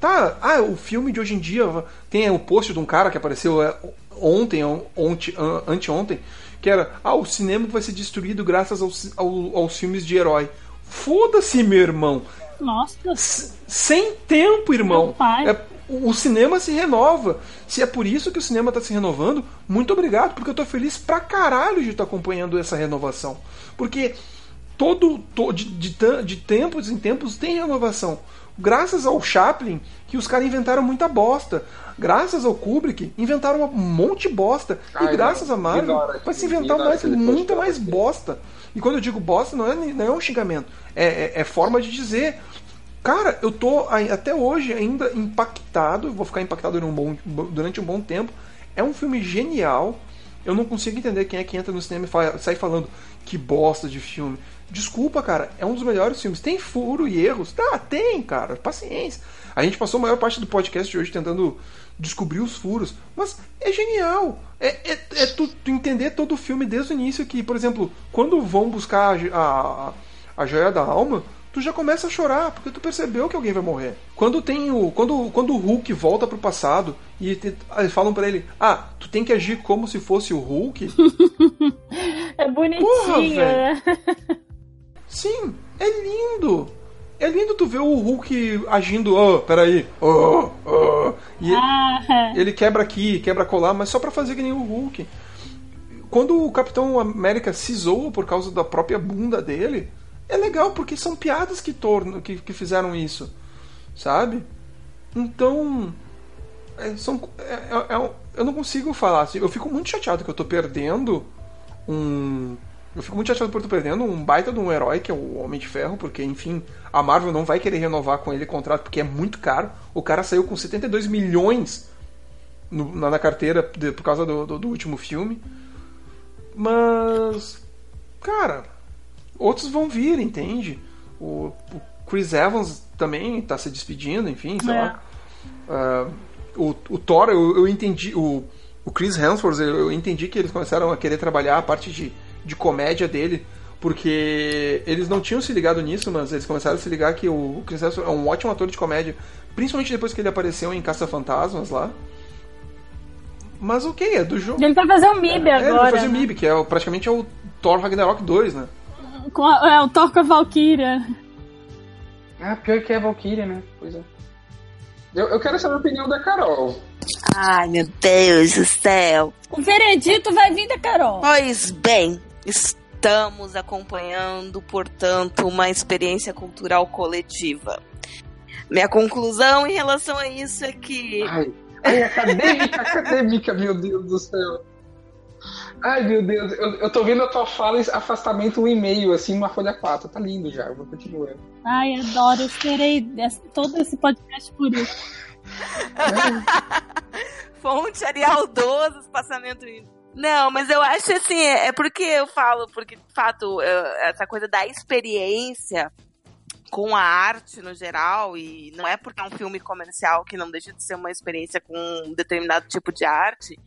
Tá, ah, o filme de hoje em dia tem o post de um cara que apareceu é, ontem, ontem, an- anteontem, que era, ah, o cinema vai ser destruído graças aos, ao- aos filmes de herói. Foda-se, meu irmão. Nossa, S- Sem tempo, irmão. É, o o cinema se renova. Se é por isso que o cinema tá se renovando, muito obrigado, porque eu tô feliz pra caralho de estar acompanhando essa renovação. Porque todo, to- de, de, de tempos em tempos tem renovação. Graças ao Chaplin, que os caras inventaram muita bosta. Graças ao Kubrick, inventaram um monte de bosta. Ai, e graças não. a Marvel, vai se inventar mais, muita mais bosta. E quando eu digo bosta, não é, não é um xingamento. É, é, é forma de dizer. Cara, eu tô até hoje ainda impactado, vou ficar impactado durante um bom, durante um bom tempo. É um filme genial. Eu não consigo entender quem é que entra no cinema e fa- sai falando que bosta de filme. Desculpa, cara, é um dos melhores filmes. Tem furo e erros? Tá, tem, cara, paciência. A gente passou a maior parte do podcast de hoje tentando descobrir os furos, mas é genial. É, é, é tu, tu entender todo o filme desde o início que, por exemplo, quando vão buscar a, a, a joia da alma, tu já começa a chorar, porque tu percebeu que alguém vai morrer. Quando tem o. Quando, quando o Hulk volta pro passado e te- falam pra ele, ah, tu tem que agir como se fosse o Hulk. é bonitinho, Porra, né? Sim, é lindo. É lindo tu ver o Hulk agindo, oh, peraí, oh, oh. E Ah, ele quebra aqui, quebra colar, mas só pra fazer que nem o Hulk. Quando o Capitão América se zoa por causa da própria bunda dele, é legal porque são piadas que tornam que, que fizeram isso, sabe? Então, é, são, é, é, é eu não consigo falar assim. Eu fico muito chateado que eu tô perdendo um. Eu fico muito chateado por estar perdendo um baita de um herói, que é o Homem de Ferro, porque, enfim, a Marvel não vai querer renovar com ele o contrato porque é muito caro. O cara saiu com 72 milhões no, na, na, carteira de, por causa do, do, do último filme. Mas. Cara, outros vão vir, entende? O, o Chris Evans também está se despedindo, enfim, sei é. lá. Uh, o, o Thor, eu, eu entendi. O, o Chris Hemsworth, eu, eu entendi que eles começaram a querer trabalhar a parte de, de comédia dele, porque eles não tinham se ligado nisso, mas eles começaram a se ligar que o Chris Hemsworth é um ótimo ator de comédia, principalmente depois que ele apareceu em Caça Fantasmas lá. Mas ok, é do jogo. Ele vai fazer o MIB é, agora. É, ele vai fazer né? o MIB, que é praticamente é o Thor Ragnarok 2, né? Com a, é o Thor com a Valkyria. Ah, pior que é a Valkyria, né? Pois é. Eu, eu quero saber a opinião da Carol. Ai, meu Deus do céu. O veredito vai vir da Carol. Pois bem, estamos acompanhando, portanto, uma experiência cultural coletiva. Minha conclusão em relação a isso é que. Ai, ai acadêmica, acadêmica, meu Deus do céu. Ai, meu Deus, eu, eu tô vendo a tua fala afastamento um e-mail, assim, uma folha 4. Tá lindo já, eu vou continuar. Ai, adoro, eu esperei todo esse podcast por isso. Fonte Arial 12, espaçamento não, mas eu acho assim, é, é porque eu falo, porque de fato, essa coisa da experiência com a arte no geral, e não é porque é um filme comercial que não deixa de ser uma experiência com um determinado tipo de arte,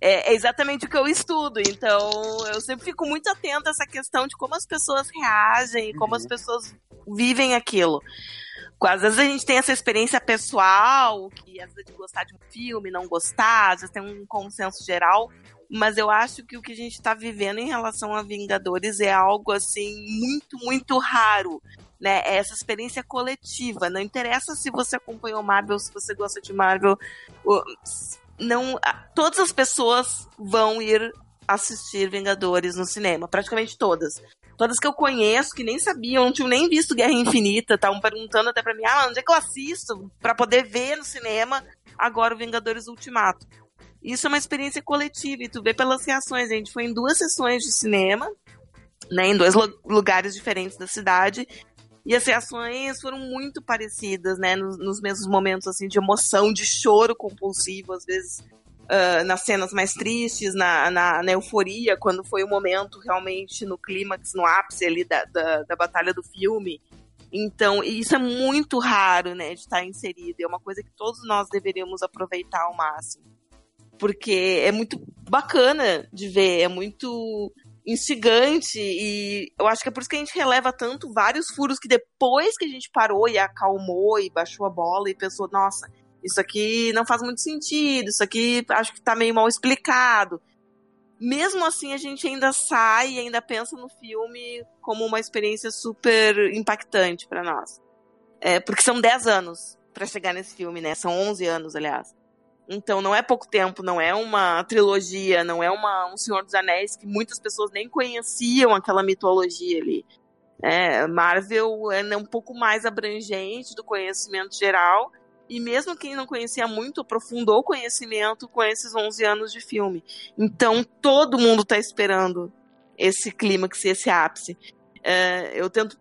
é, é, exatamente o que eu estudo. Então, eu sempre fico muito atenta a essa questão de como as pessoas reagem, como as uhum. pessoas vivem aquilo. Às vezes a gente tem essa experiência pessoal, que às vezes de gostar de um filme, não gostar, às vezes tem um consenso geral, mas eu acho que o que a gente está vivendo em relação a Vingadores é algo assim muito, muito raro. Né, é essa experiência coletiva. Não interessa se você acompanhou Marvel, se você gosta de Marvel, não todas as pessoas vão ir assistir Vingadores no cinema, praticamente todas. Todas que eu conheço, que nem sabiam, não tinham nem visto Guerra Infinita, estavam perguntando até pra mim, ah, onde é que eu assisto? para poder ver no cinema agora o Vingadores Ultimato. Isso é uma experiência coletiva, e tu vê pelas reações. A gente foi em duas sessões de cinema, né, em dois lugares diferentes da cidade, e as reações foram muito parecidas, né? Nos, nos mesmos momentos, assim, de emoção, de choro compulsivo, às vezes uh, nas cenas mais tristes, na, na, na, euforia, quando foi o momento realmente no clímax, no ápice ali da, da, da batalha do filme. Então, isso é muito raro, né, de estar inserido. É uma coisa que todos nós deveríamos aproveitar ao máximo. Porque é muito bacana de ver, é muito instigante e eu acho que é por isso que a gente releva tanto vários furos que depois que a gente parou e acalmou e baixou a bola e pensou, nossa, isso aqui não faz muito sentido, isso aqui acho que tá meio mal explicado. Mesmo assim, a gente ainda sai e ainda pensa no filme como uma experiência super impactante para nós. É, porque são 10 anos para chegar nesse filme, né? São 11 anos, aliás. Então não é pouco tempo, não é uma trilogia, não é uma, um Senhor dos Anéis que muitas pessoas nem conheciam aquela mitologia ali. É, Marvel é um pouco mais abrangente do conhecimento geral e mesmo quem não conhecia muito aprofundou o conhecimento com esses 11 anos de filme. Então todo mundo está esperando esse clímax, esse ápice. É, eu tento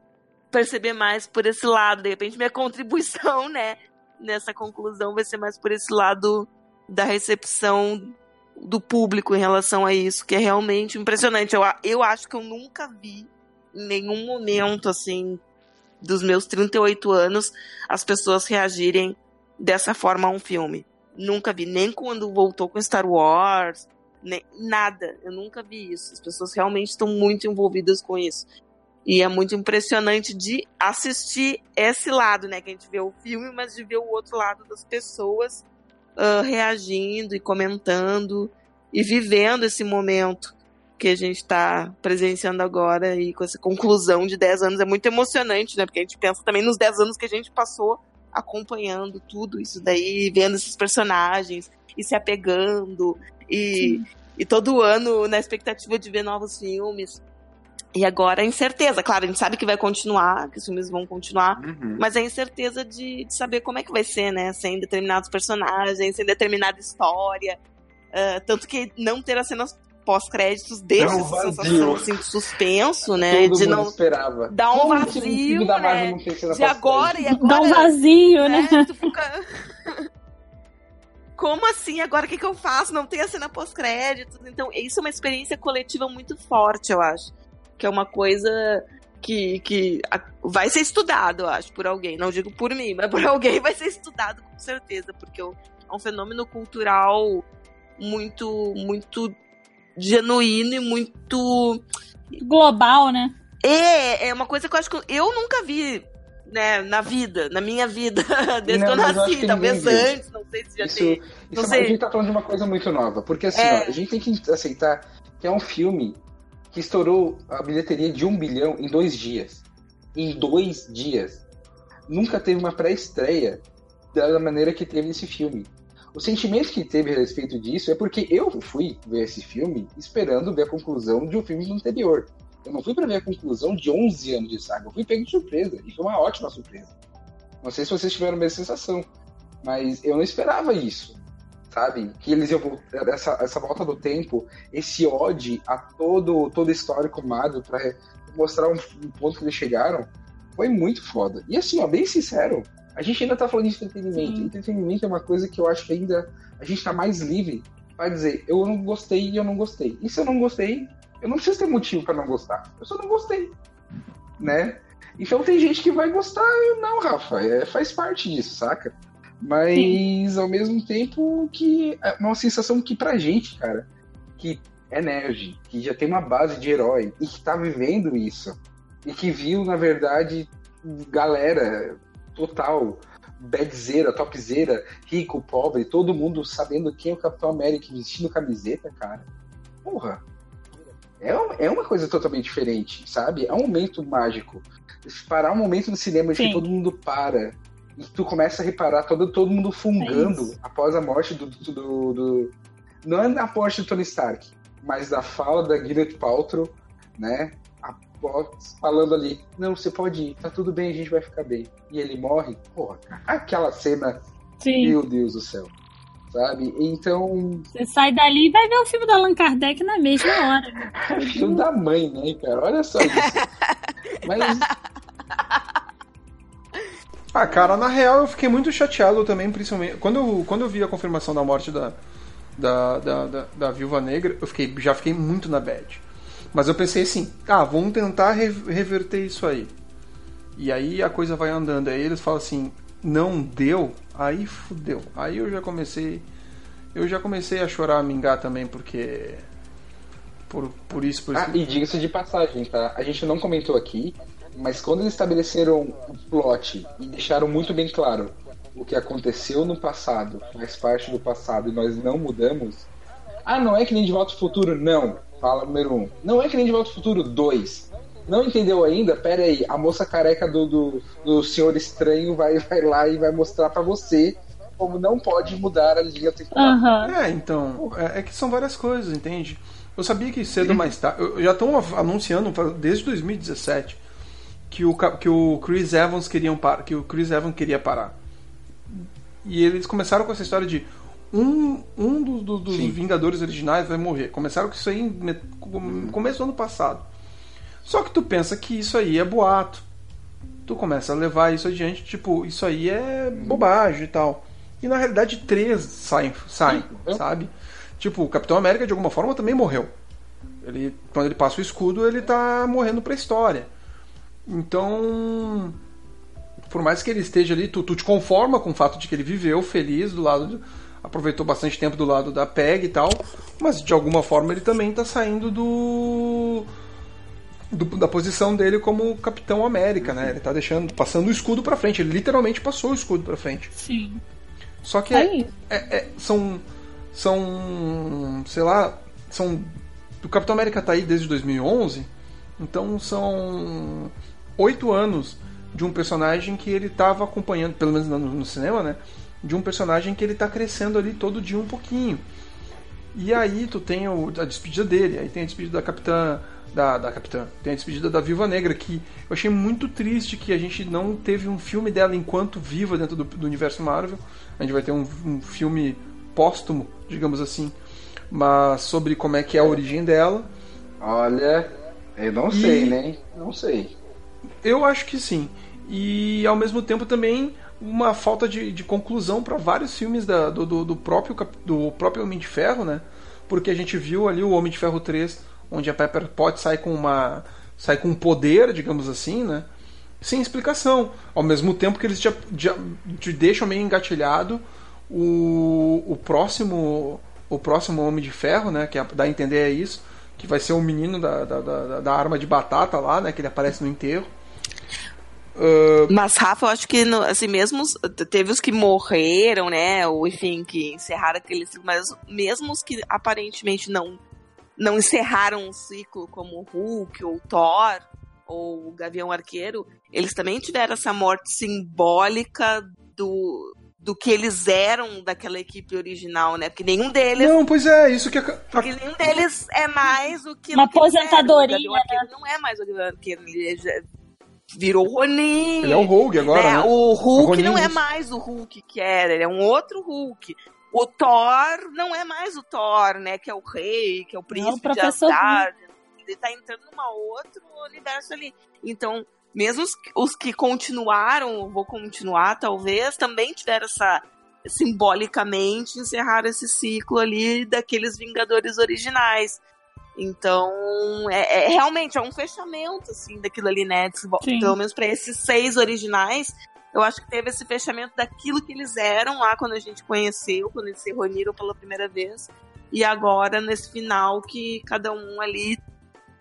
perceber mais por esse lado, de repente minha contribuição, né, nessa conclusão vai ser mais por esse lado da recepção do público em relação a isso, que é realmente impressionante. Eu, eu acho que eu nunca vi em nenhum momento, assim, dos meus 38 anos, as pessoas reagirem dessa forma a um filme. Nunca vi, nem quando voltou com Star Wars, nem, nada. Eu nunca vi isso. As pessoas realmente estão muito envolvidas com isso. E é muito impressionante de assistir esse lado, né? Que a gente vê o filme, mas de ver o outro lado das pessoas uh, reagindo e comentando e vivendo esse momento que a gente está presenciando agora e com essa conclusão de 10 anos. É muito emocionante, né? Porque a gente pensa também nos 10 anos que a gente passou acompanhando tudo isso daí, vendo esses personagens e se apegando e, e todo ano na expectativa de ver novos filmes. E agora a incerteza. Claro, a gente sabe que vai continuar, que os filmes vão continuar, Uhum. mas a incerteza de, de saber como é que vai ser, né? Sem determinados personagens, sem determinada história. Ah, tanto que não ter as cenas pós-créditos deixa um essa sensação assim, de suspenso, né? Todo de mundo não. esperava. dá um Como vazio, né? De agora e pós-crédito? Dá um agora. vazio, né? É, tu fica. Como assim? Agora o que, que eu faço? Não tem a cena pós-créditos. Então, isso é uma experiência coletiva muito forte, eu acho. Que é uma coisa que, que vai ser estudado, eu acho, por alguém. Não digo por mim, mas por alguém vai ser estudado com certeza, porque é um fenômeno cultural muito, muito genuíno e muito Global, né? é, é uma coisa que eu acho que eu nunca vi, né, na vida, na minha vida, desde Não, que eu nasci, que talvez antes, não sei se já Isso, tem. isso Não é sei. a gente tá falando de uma coisa muito nova. Porque assim, É. ó, a gente tem que aceitar que é um filme que estourou a bilheteria de um bilhão em dois dias. Em dois dias. Nunca teve uma pré-estreia da maneira que teve esse filme. O sentimento que teve a respeito disso é porque eu fui ver esse filme esperando ver a conclusão de um filme anterior. Eu não fui pra ver a conclusão de 11 anos de saga. Eu fui pego de surpresa. E foi uma ótima surpresa. Não sei se vocês tiveram a mesma sensação. Mas eu não esperava isso. Sabe? Que eles iam. Essa, essa volta do tempo, esse ódio a todo, todo histórico Marvel pra mostrar um, um ponto que eles chegaram, foi muito foda. E assim, ó, bem sincero, a gente ainda tá falando de entretenimento. Sim. Entretenimento é uma coisa que eu acho que ainda a gente tá mais livre pra dizer, eu não gostei e eu não gostei. E se eu não gostei, eu não preciso ter motivo pra não gostar. Eu só não gostei. Né? Então tem gente que vai gostar e eu não, Rafa. É, faz parte disso, saca? Mas ao mesmo tempo que é uma sensação que pra gente, cara, que é nerd, que já tem uma base de herói e que tá vivendo isso, e que viu, na verdade, galera total, badzeira, topzeira, rico, pobre, todo mundo sabendo quem é o Capitão América vestindo camiseta, cara. Porra. É, é uma coisa totalmente diferente, sabe? É um momento mágico. Parar um momento no cinema de que Sim. todo mundo para tu começa a reparar todo, todo mundo fungando É após a morte do, do, do- do- Não é da morte do Tony Stark, mas da fala da Gwyneth Paltrow, né? Após falando ali, não, você pode ir, tá tudo bem, a gente vai ficar bem. E ele morre, porra, aquela cena, Sim. meu Deus do céu. Sabe? Então, Você sai dali e vai ver o filme do Allan Kardec na mesma hora. é filho da mãe, né, cara? Olha só isso. Mas Ah, cara, na real eu fiquei muito chateado também, principalmente. Quando eu, quando eu vi a confirmação da morte da, da, da, da, da Viúva Negra, eu fiquei, já fiquei muito na bad. Mas eu pensei assim, ah, vamos tentar re- reverter isso aí. E aí a coisa vai andando. Aí eles falam assim, não deu, aí fudeu. Aí eu já comecei. Eu já comecei a chorar, a mingar também, porque. Por, por isso, por isso. Ah, e diga-se de passagem, tá? A gente não comentou aqui, mas quando eles estabeleceram o plot e deixaram muito bem claro o que aconteceu no passado faz parte do passado e nós não mudamos. Ah, não é que nem de volta ao futuro? Não. Fala número um. Não é que nem de volta ao futuro? Dois. Não entendeu ainda? Pera aí, a moça careca do, do, do Senhor Estranho vai, vai lá e vai mostrar pra você como não pode mudar a linha temporal. Aham. É, então, é, é que são várias coisas, entende? Eu sabia que cedo ou mais tarde. eu- Já estão anunciando desde 2017 que o, que o Chris Evans queriam par, que o Chris Evans queria parar. E eles começaram com essa história de um, um dos, dos- dos. Vingadores originais vai morrer. Começaram com isso aí no começo do ano passado. Só que tu pensa que isso aí é boato. Tu começa a levar isso adiante, tipo, isso aí é bobagem e tal. E na realidade três saem, saem Sim. sabe? Tipo, o Capitão América de alguma forma também morreu. Ele, quando ele passa o escudo, ele tá morrendo pra história. Então, por mais que ele esteja ali, tu, tu te conforma com o fato de que ele viveu feliz do lado, de- aproveitou bastante tempo do lado da PEG e tal, mas de alguma forma ele também tá saindo do, do- da posição dele como Capitão América, né? Ele tá deixando, passando o escudo pra frente. Ele literalmente passou o escudo pra frente. Sim. Só que É é, é- é- são. São. Sei lá. São. O Capitão América tá aí desde 2011. Então são. Oito anos de um personagem que ele tava acompanhando, pelo menos no, no cinema, né? De um personagem que ele tá crescendo ali todo dia um pouquinho. E aí tu tem o, a despedida dele, aí tem a despedida da Capitã. Da, da Capitã. Tem a despedida da Viva Negra, que eu achei muito triste que a gente não teve um filme dela enquanto viva dentro do, do universo Marvel. A gente vai ter um, um filme póstumo, digamos assim, mas sobre como é que é a origem dela. Olha, eu não E- sei, né? Não sei. Eu acho que sim. E ao mesmo tempo também uma falta de, de conclusão para vários filmes da- do, do, do próprio, do próprio Homem de Ferro, né? Porque a gente viu ali o Homem de Ferro 3, onde a Pepper Potts sai com uma. sai com um poder, digamos assim, né? Sem explicação. Ao mesmo tempo que eles já, já te deixam meio engatilhado o, o próximo. O próximo Homem de Ferro, né? Que é- dá a entender é isso. Que vai ser o menino da, da, da, da arma de batata lá, né? Que ele aparece no enterro. Ah, Mas, Rafa, eu acho que, no- assim, mesmo os- teve os que morreram, né? Ou, enfim, que encerraram aquele ciclo, mas mesmo os que aparentemente não, não encerraram o ciclo, como o Hulk ou o Thor ou o Gavião Arqueiro, eles também tiveram essa morte simbólica do, do que eles eram daquela equipe original, né? Porque nenhum deles. Não, pois é, isso que. a- Porque nenhum deles é mais o que. Uma que eles eram. aposentadoria, O Gavião Arqueiro não é mais o Gavião Arqueiro, ele virou Ronin. Ele é o Rogue agora, né? O Hulk Ronin não é mais o Hulk que era, ele é um outro Hulk. O Thor não é mais o Thor, né? Que é o rei, que é o príncipe de professor Asgard. Ele tá entrando numa outro universo ali. Então, mesmo os, os que continuaram, vou continuar talvez, também tiveram essa simbolicamente encerrar esse ciclo ali daqueles Vingadores originais. Então, é, é- realmente é um fechamento assim daquilo ali, né? Sim. Pelo menos para esses seis originais, eu acho que teve esse fechamento daquilo que eles eram lá quando a gente conheceu, quando eles se reuniram pela primeira vez. E agora, nesse final, que cada um ali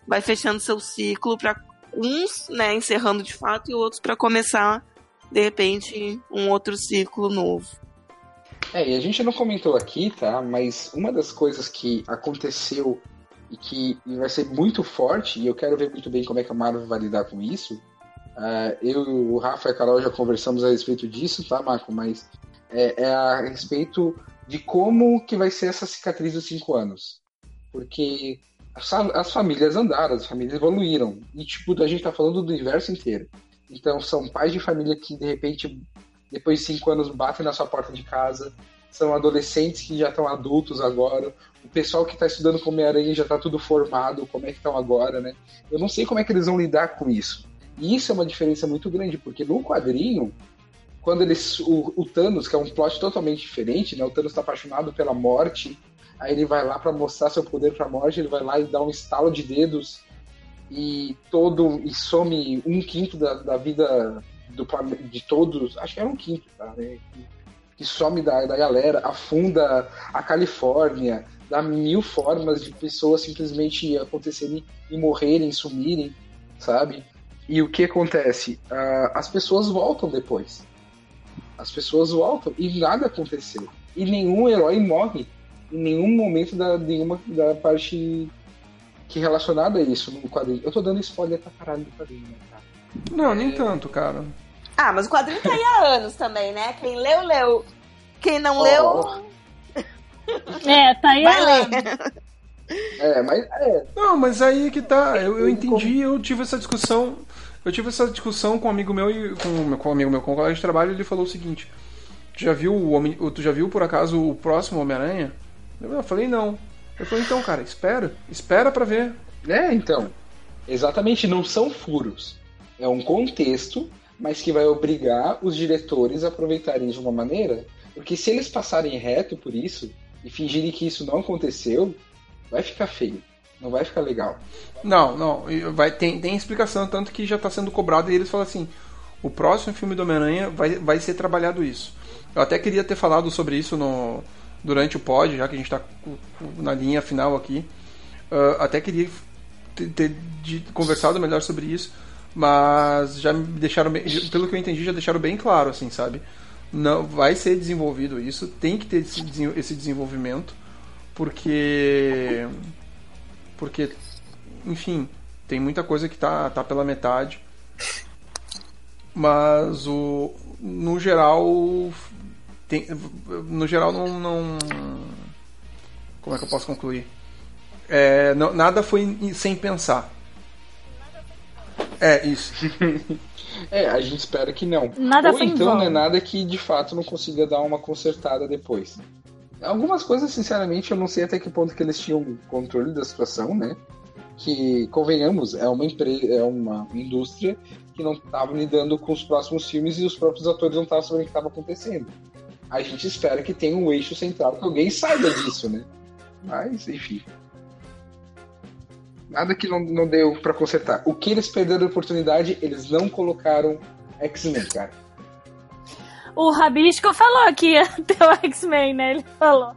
vai fechando seu ciclo para uns, né, encerrando de fato, e outros para começar, de repente, um outro ciclo novo. É, e a gente não comentou aqui, tá? Mas uma das coisas que aconteceu e que vai ser muito forte, e eu quero ver muito bem como é que a Marvel vai lidar com isso. ah, eu, o Rafa e a Carol já conversamos a respeito disso, tá, Marco? Mas é, é a respeito de como que vai ser essa cicatriz dos cinco anos. Porque as, as famílias andaram, as famílias evoluíram. E, tipo, a gente tá falando do universo inteiro. Então, são pais de família que, de repente, depois de cinco anos, batem na sua porta de casa. São adolescentes que já estão adultos agora. O pessoal que está estudando Homem-Aranha já está tudo formado. Como é que estão agora, né? Eu não sei como é que eles vão lidar com isso. E isso é uma diferença muito grande, porque no quadrinho, quando eles. O, o Thanos, que é um plot totalmente diferente, né? O Thanos está apaixonado pela morte. Aí ele vai lá para mostrar seu poder para a morte, ele vai lá e dá um estalo de dedos e todo e some um quinto da, da vida do de todos, acho que era um quinto, tá, né? Que some da, da galera, afunda a Califórnia, dá mil formas de pessoas simplesmente acontecerem e morrerem, sumirem, sabe? E o que acontece? Ah, as pessoas voltam depois. As pessoas voltam e nada aconteceu. E nenhum herói morre em nenhum momento da, nenhuma, da parte que é relacionada a isso no quadrinho. Eu tô dando spoiler pra caralho do quadrinho, né, cara? Não, nem tanto, cara. Ah, mas o quadrinho tá aí há anos também, né? Quem leu, leu. Quem não Oh, leu, É, tá aí. vai a- ler. É, mas é, Não, mas aí que tá. Eu, eu entendi, eu tive essa discussão. Eu tive essa discussão com um amigo meu e com, com um amigo meu, com um colega de trabalho, ele falou o seguinte: Tu já viu o homem. Tu já viu por acaso o próximo Homem-Aranha? Eu, eu falei não. Eu falei, então, cara, espera. Espera pra ver. É, então. Exatamente, não são furos. É um contexto, mas que vai obrigar os diretores a aproveitarem de uma maneira. Porque se eles passarem reto por isso e fingirem que isso não aconteceu, vai ficar feio. Não vai ficar legal. Não, não. Vai, tem, tem explicação, tanto que já tá sendo cobrado e eles falam assim: o próximo filme do Homem-Aranha vai, vai ser trabalhado isso. Eu até queria ter falado sobre isso no, durante o pod, já que a gente tá cu- na linha final aqui. Ah, até queria ter, ter de- conversado melhor sobre isso, mas já me deixaram pelo que eu entendi, já deixaram bem claro, assim, sabe? Não, vai ser desenvolvido isso, tem que ter esse, esse desenvolvimento, porque porque enfim, tem muita coisa que tá, tá pela metade. Mas o no geral tem, no geral não, não Como é que eu posso concluir? É, não- nada foi em- sem pensar. É, isso. É, a gente espera que não. Nada Ou então não é nada que de fato não consiga dar uma consertada depois. Algumas coisas, sinceramente, eu não sei até que ponto que eles tinham controle da situação, né? Que, convenhamos, é uma empresa, é uma indústria que não estava lidando com os próximos filmes e os próprios atores não estavam sabendo o que estava acontecendo. A gente espera que tenha um eixo central, que alguém saiba disso, né? Mas, enfim. Nada que não, não deu pra consertar. O que eles perderam a oportunidade, eles não colocaram X-Men, cara. O Rabisco falou que ia ter o X-Men, né? Ele falou.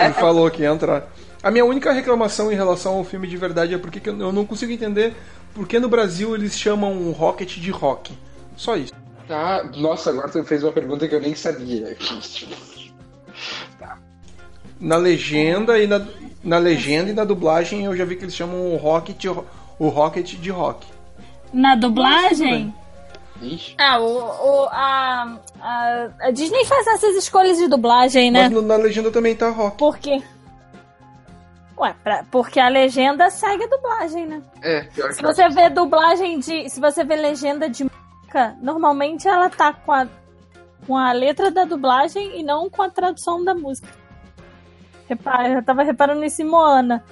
Ele falou que ia entrar. A minha única reclamação em relação ao filme de verdade é porque que eu eu não consigo entender por que no Brasil eles chamam o Rocket de Rock. Só isso. Tá, nossa, agora tu fez uma pergunta que eu nem sabia. Na legenda e na, na legenda e na dublagem eu já vi que eles chamam o Rocket o Rocket de Rock. Na dublagem. Ixi. Ah, o, o- a, a, a Disney faz essas escolhas de dublagem, né? Mas no- na legenda também tá Rock. Por quê? Ué, pra- porque a legenda segue a dublagem, né? É, pior Se que você vê dublagem de. Se você vê legenda de música, normalmente ela tá com a, com a letra da dublagem e não com a tradução da música. Repara, eu tava reparando isso em Moana.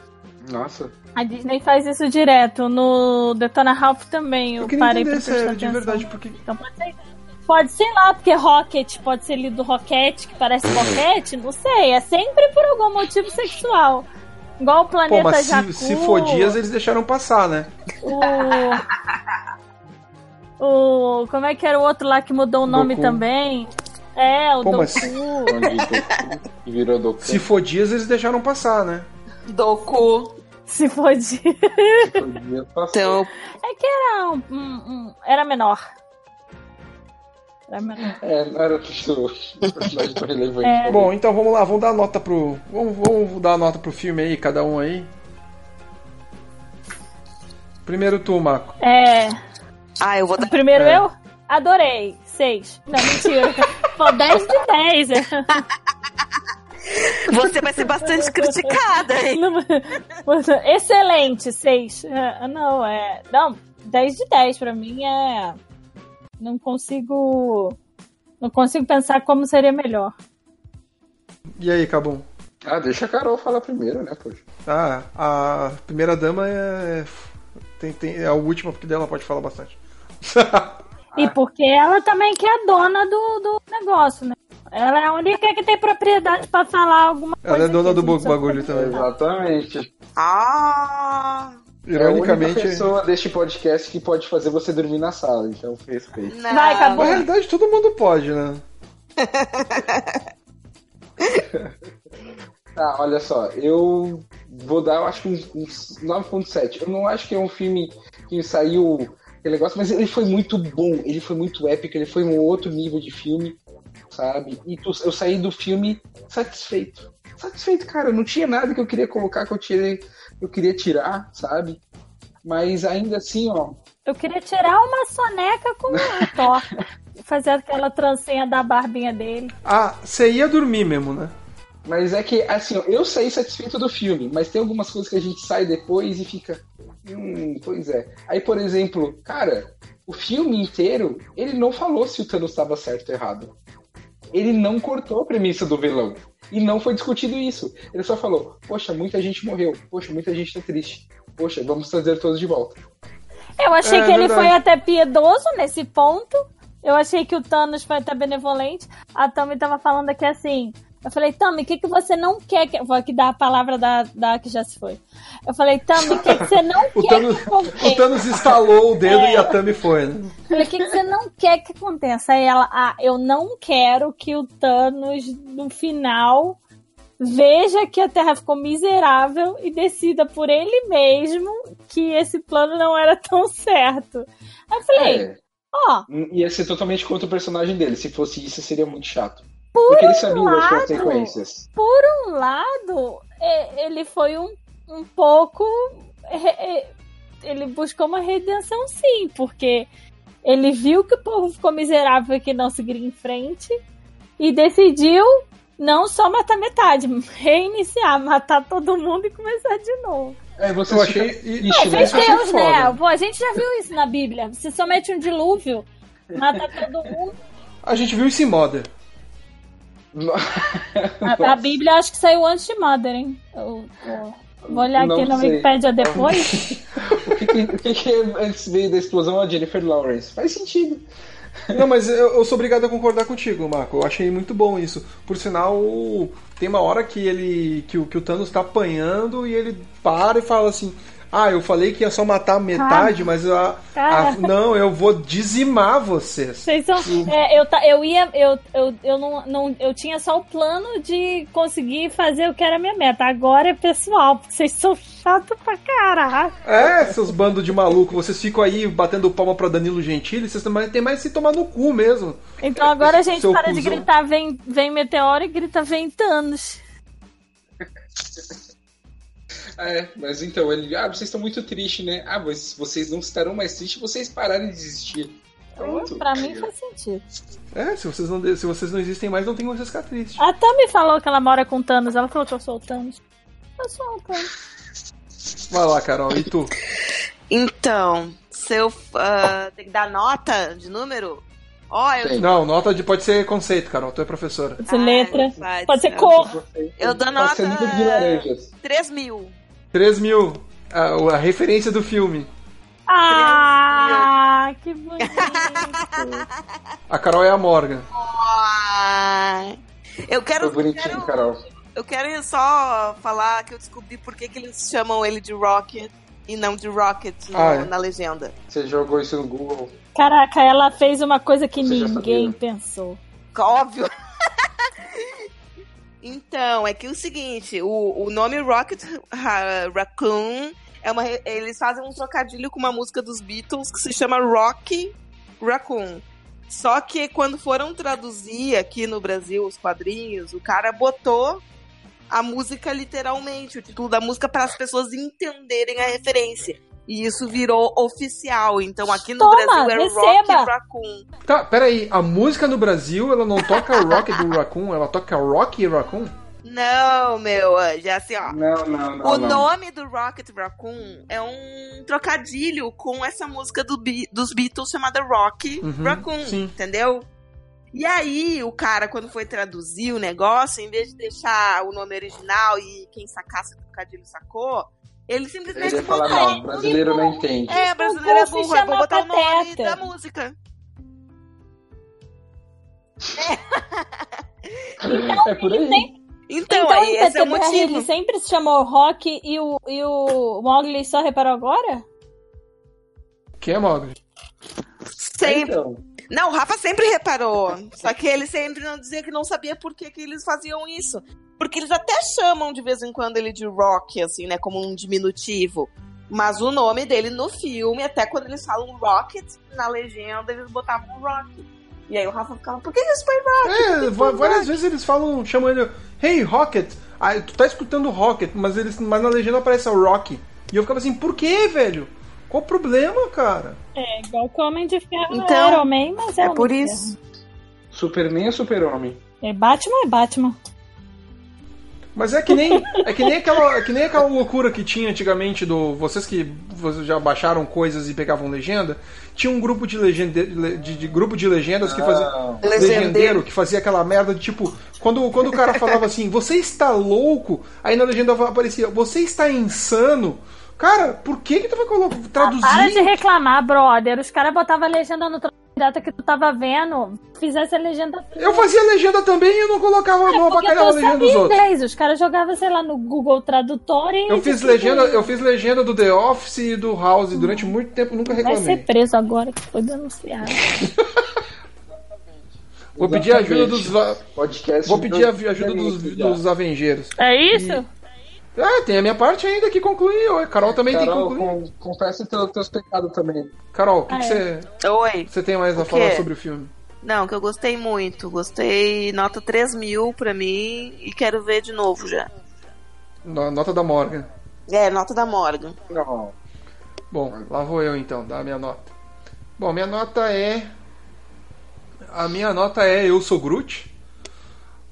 Nossa. A Disney faz isso direto. No Detona Ralph também. Eu, Eu parei pra prestar sério, de verdade, porque Então pode ser. Pode ser lá, porque Rocket pode ser lido Rocket, que parece Rocket, não sei. É sempre por algum motivo sexual. Igual o Pô, planeta mas Jakku. se, se for dias, eles deixaram passar, né? O. O. Como é que era o outro lá que mudou o nome Doku. também? É, o Pô, Doku. mas- virou Doku. Se for dias, eles deixaram passar, né? Doku. Se for passar. Então, É que era um. um- um- era menor. Era menor. É, não era tudo personagem tão relevante. É. Bom, então vamos lá, vamos dar nota pro. Vamos, vamos dar nota pro filme aí, cada um aí. Primeiro tu, Marco. É. ah, eu vou dar. Primeiro É. eu? Adorei. Seis. Não, mentira. Pô, 10 de 10. Você vai ser bastante criticada, hein? Excelente, 6. Não, é. Não, 10 de 10 pra mim é. Não consigo. Não consigo pensar como seria melhor. E aí, Cabum? Ah, deixa a Carol falar primeiro, né, poxa. Ah, a primeira dama é. Tem, tem, é a última, porque dela pode falar bastante. E porque ela também que é a dona do, do negócio, né? Ela é a única que tem propriedade pra falar alguma coisa. Ela é dona do bagulho também. Exatamente. Ah! É a única Ironicamente. pessoa deste podcast que pode fazer você dormir na sala, então respeito. Não. Vai, acabou. Na realidade, todo mundo pode, né? Tá, olha só, eu vou dar, eu acho que uns, uns 9.7. Eu não acho que é um filme que saiu aquele negócio, mas ele foi muito bom, ele foi muito épico, ele foi um outro nível de filme, sabe? E tu- eu saí do filme satisfeito. Satisfeito, cara, não tinha nada que eu queria colocar que eu, tirei, eu queria tirar, sabe? Mas ainda assim, ó, Eu queria tirar uma soneca com o Thor. Fazer aquela trancinha da barbinha dele. Ah, você ia dormir mesmo, né? Mas é que, assim, ó, eu saí satisfeito do filme, mas tem algumas coisas que a gente sai depois e fica. Hum, pois é. Aí, por exemplo, cara, o filme inteiro, ele não falou se o Thanos estava certo ou errado. Ele não cortou a premissa do vilão. E não foi discutido isso. Ele só falou: Poxa, muita gente morreu. Poxa, muita gente tá triste. Poxa, vamos trazer todos de volta. Eu achei É, que ele verdade. foi até piedoso nesse ponto. Eu achei que o Thanos foi até benevolente. A Tami tava falando aqui assim. Eu falei, Tami, o que, que você não quer que. Vou aqui dar a palavra da, da que já se foi. Eu falei, Tami, o que, que você não O quer Thanos, que o aconteça? Thanos estalou o dedo É. e a Tami foi, né? Eu falei, o que, que você não quer que aconteça? Aí ela, ah, eu não quero que o Thanos, no final, veja que a Terra ficou miserável e decida por ele mesmo que esse plano não era tão certo. Aí eu falei, É, ó, ia ser totalmente contra o personagem dele. Se fosse isso, seria muito chato. Porque ele sabia das lado, consequências. por um lado, ele foi um, um pouco. Ele buscou uma redenção, sim, porque ele viu que o povo ficou miserável e que não seguiria em frente e decidiu Não só matar metade, reiniciar, matar todo mundo e começar de novo. É, você Eu achei. Ixi, né? Achei Deus, né? Pô, a gente já viu isso na Bíblia. Você só mete um dilúvio, mata todo mundo. A gente viu isso em Mother. A, a Bíblia acho que saiu antes de Mother, hein? Eu- eu- vou olhar Não aqui na sei. Wikipédia depois. O que, que, o que que antes veio da explosão a Jennifer Lawrence? Faz sentido. Não, mas eu, eu sou obrigado a concordar contigo, Marco. Eu achei muito bom isso. Por sinal, tem uma hora que ele. que, o- que o Thanos tá apanhando e ele para e fala assim. Ah, eu falei que ia só matar metade, mas a, a- não, eu vou dizimar vocês. Vocês são. é, eu, eu ia. Eu, eu, eu, não, não, eu tinha só o plano de conseguir fazer o que era a minha meta. Agora é pessoal, porque vocês são chatos pra caralho. É, seus bandos de maluco, vocês ficam aí batendo palma pra Danilo Gentili, vocês também tem mais que se tomar no cu mesmo. Então agora a gente Seu para de cuzão. gritar vem, vem meteoro e grita vem Thanos. É, mas então, ele. Ah, vocês estão muito tristes, né? Ah, mas vocês não estarão mais tristes, vocês pararem de existir. Pronto. Pra mim faz sentido. É, se vocês não, se vocês não existem mais, não tem como vocês ficar tristes. A Tami falou que ela mora com Thanos. Ela falou que eu sou o Thanos. Eu sou o Thanos. Vai lá, Carol, e tu? Então, se eu ah, tem que dar nota de número? Ó, eu. Não, nota de pode ser conceito, Carol, tu é professora. Pode ser letra. vai, Pode ser cor. Eu dou Pode ser nota- de laranjas. 3 mil. 3 mil, a, a referência do filme. Ah, que bonito. A Carol é a Morgan. Ah, eu quero, Foi bonitinho, quero- Carol. eu quero só falar que eu descobri por que, que eles chamam ele de Rocket e não de Rocket no- Ah, é? na legenda. Você jogou isso no Google. Caraca, ela fez uma coisa que Você ninguém pensou. Óbvio. então, é que o seguinte, o, o nome Rocket Ra- Raccoon é uma. Eles fazem um trocadilho com uma música dos Beatles que se chama Rock Raccoon. Só que quando foram traduzir aqui no Brasil os quadrinhos, o cara botou a música literalmente, o título da música para as pessoas entenderem a referência. E isso virou oficial. Então aqui no Toma, Brasil é receba. Rock Raccoon. Tá, peraí, a música no Brasil, ela não toca Rock do Raccoon, ela toca Rock Raccoon? Não, meu anjo, é assim, ó. Não, não, não. o não. nome do Rocket Raccoon é um trocadilho com essa música do Be- dos Beatles chamada Rock Uhum, Raccoon, sim. entendeu? E aí, o cara, quando foi traduzir o negócio, em vez de deixar o nome original e quem sacasse o trocadilho sacou, ele Ele simplesmente ia falar, não, brasileiro não entende. É, brasileiro é Tipo, se burro, eu vou botar o nome da música. É por aí. Então, Então, aí, esse é o motivo. ele sempre se chamou Rock e o, e o Mowgli só reparou agora? Quem é Mogli? Sempre. Então, Não, o Rafa sempre reparou. Só que ele sempre não dizia que não sabia por que, que eles faziam isso. Porque eles até chamam de vez em quando ele de Rock, assim, né? Como um diminutivo. Mas o nome dele no filme, até quando eles falam Rocket, na legenda eles botavam Rock. E aí o Rafa ficava, por que isso foi Rock? É, várias vezes eles falam, chamam ele, Hey Rocket, ah, tu tá escutando Rocket, mas, eles, mas na legenda aparece o Rock. E eu ficava assim, por que, velho? Qual o problema, cara? É, igual que o Homem de Ferro Então, é Iron Man, mas é, é Homem por isso. Superman é super-homem. É Batman é Batman. Mas é que nem, é que nem, aquela, é que nem aquela loucura que tinha antigamente do. Vocês que vocês já baixaram coisas e pegavam legenda, tinha um grupo de, legende, de, de grupo de legendas que fazia. Ah, legendeiro que fazia aquela merda de tipo, quando, quando o cara falava assim, você está louco, aí na legenda aparecia, você está insano. Cara, por que que tu vai colo- traduzir? Para de reclamar, brother. Os caras botavam a legenda no pirata que tu tava vendo. Fizesse a legenda. Eu fazia legenda também e eu não colocava, não É Porque abacalhava a legenda dos sabia outros. inglês. Os caras jogavam, sei lá, no Google Tradutor e. Eu fiz legenda, eu fiz legenda do The Office e do House durante muito tempo, nunca Vai reclamei. ser preso agora que foi denunciado. Vou pedir ajuda dos Podcast. vou pedir a dois ajuda dos, dos Avengeiros. É isso? Ah, tem a minha parte ainda que concluir. A Carol também tem que Carol, concluir. com, confessa teu, teus pecados também. Carol, o que Ah, é. você Oi. você tem mais a falar sobre o filme? Não, que eu gostei muito. Gostei, nota 3 mil pra mim e quero ver de novo já. No- Nota da Morgan. É, nota da Morgan. Não. Bom, lá vou eu então, dar a minha nota. Bom, minha nota é. A minha nota é Eu Sou Groot.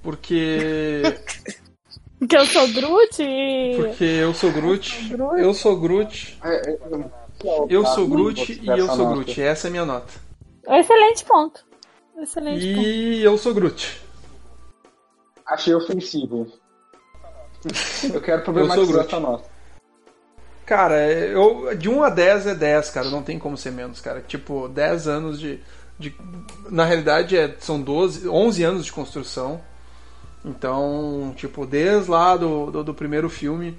Porque. Que eu sou Groot e... Porque eu sou Groot. Eu sou Groot. É, é, Eu sou Groot Você e eu sou. Groot. Essa é a minha nota. Excelente ponto. Excelente ponto. E eu sou Groot. Achei ofensivo. Eu quero Eu problematizar essa nota. Cara, eu, de 1 a 10 é 10, cara. Não tem como ser menos, cara. Tipo, 10 anos de. de na realidade, é, são 12, 11 anos de construção. Então, tipo, desde lá do, do, do primeiro filme,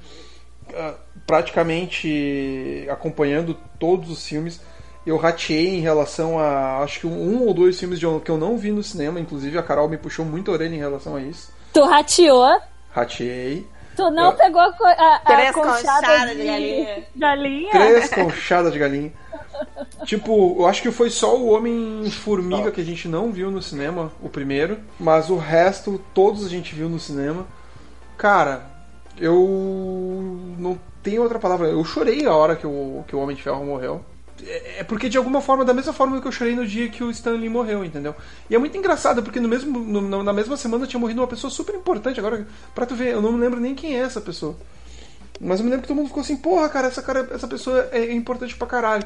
ah, praticamente acompanhando todos os filmes, eu rateei em relação a. Acho que um ou dois filmes de, que eu não vi no cinema. Inclusive, a Carol me puxou muito a orelha em relação a isso. Tu rateou. Rateei. Tu não É. pegou a, a, a Três conchada conchadas de de galinha. galinha? Três conchadas de galinha. Tipo, eu acho que foi só o Homem-Formiga que a gente não viu no cinema, o primeiro. Mas o resto, todos a gente viu no cinema. Cara, eu não tenho outra palavra. Eu chorei a hora que o, que o Homem de Ferro morreu. É é porque de alguma forma, da mesma forma que eu chorei no dia que o Stan Lee morreu, entendeu? E é muito engraçado, porque no mesmo, no- na mesma semana tinha morrido uma pessoa super importante. Agora, pra tu ver, eu não me lembro nem quem é essa pessoa. Mas eu me lembro que todo mundo ficou assim, porra, cara, essa, cara, essa pessoa é importante pra caralho.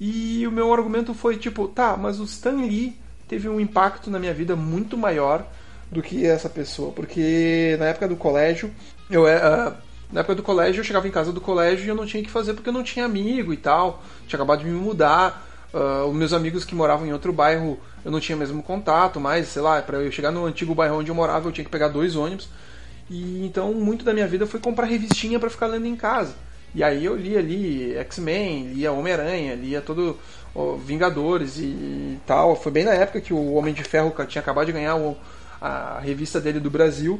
E o meu argumento foi tipo, tá, mas o Stan Lee teve um impacto na minha vida muito maior do que essa pessoa. Porque na época do colégio, eu era. Na época do colégio, eu chegava em casa do colégio e eu não tinha o que fazer porque eu não tinha amigo e tal. Tinha acabado de me mudar. ah, os meus amigos que moravam em outro bairro, eu não tinha mesmo contato, mas, sei lá, pra eu chegar no antigo bairro onde eu morava, eu tinha que pegar dois ônibus. E então muito da minha vida foi comprar revistinha pra ficar lendo em casa. E aí eu lia ali X-Men, lia Homem-Aranha, lia todo ó, Vingadores e tal. Foi bem na época que o Homem de Ferro tinha acabado de ganhar o- a revista dele do Brasil.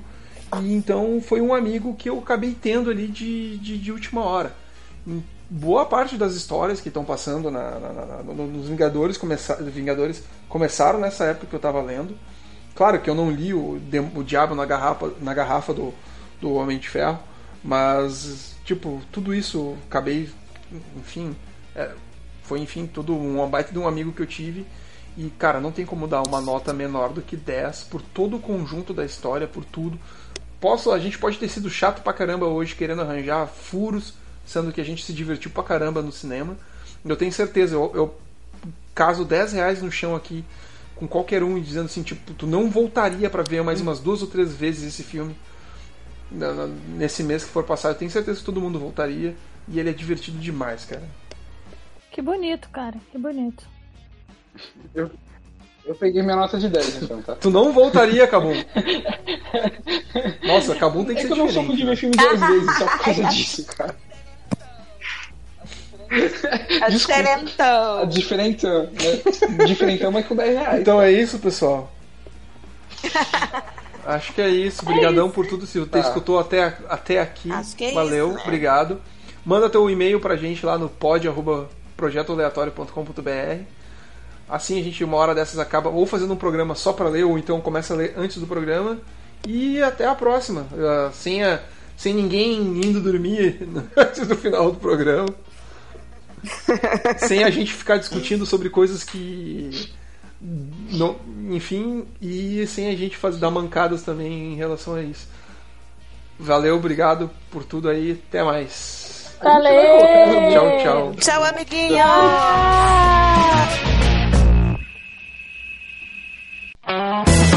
E então foi um amigo que eu acabei tendo ali de, de, de última hora. Boa parte das histórias que estão passando na, na- na- no- nos Vingadores, começa, Vingadores começaram nessa época que eu estava lendo. Claro que eu não li o, o Diabo na garrafa, na garrafa do, do Homem de Ferro, mas, tipo, tudo isso acabei, enfim, é, foi, enfim, tudo uma baita de um amigo que eu tive. E, cara, não tem como dar uma nota menor do que 10 por todo o conjunto da história, por tudo. Posso, a gente pode ter sido chato pra caramba hoje querendo arranjar furos, sendo que a gente se divertiu pra caramba no cinema. Eu tenho certeza, eu, eu caso 10 reais no chão aqui com qualquer um dizendo assim, tipo, tu não voltaria pra ver mais umas duas ou três vezes esse filme nesse mês que for passar, eu tenho certeza que todo mundo voltaria. E ele é divertido demais, cara. Que bonito, cara. Que bonito. Eu, eu peguei minha nota de 10, então, tá? Tu não voltaria, Cabum. Nossa, Cabum tem que É ser que eu não sou diferente. muito de ver filme duas vezes só por causa disso, cara. É Desculpa. diferentão. A diferentão, né? Diferentão, mas com 10 reais. Então é isso, pessoal. Acho que é isso. Obrigadão por tudo. Se você Tá. escutou até, até aqui, Acho que é valeu, isso, né? obrigado. Manda teu e-mail pra gente lá no pod@projetoaleatório.com.br. Assim a gente uma hora dessas acaba ou fazendo um programa só pra ler ou então começa a ler antes do programa. E até a próxima. Ah, sem, a, sem ninguém indo dormir antes do final do programa. sem a gente ficar discutindo sobre coisas que enfim, e sem a gente fazer, dar mancadas também em relação a isso. Valeu, obrigado por tudo aí, até mais. Valeu! Tchau, tchau. Tchau, amiguinho! Tchau.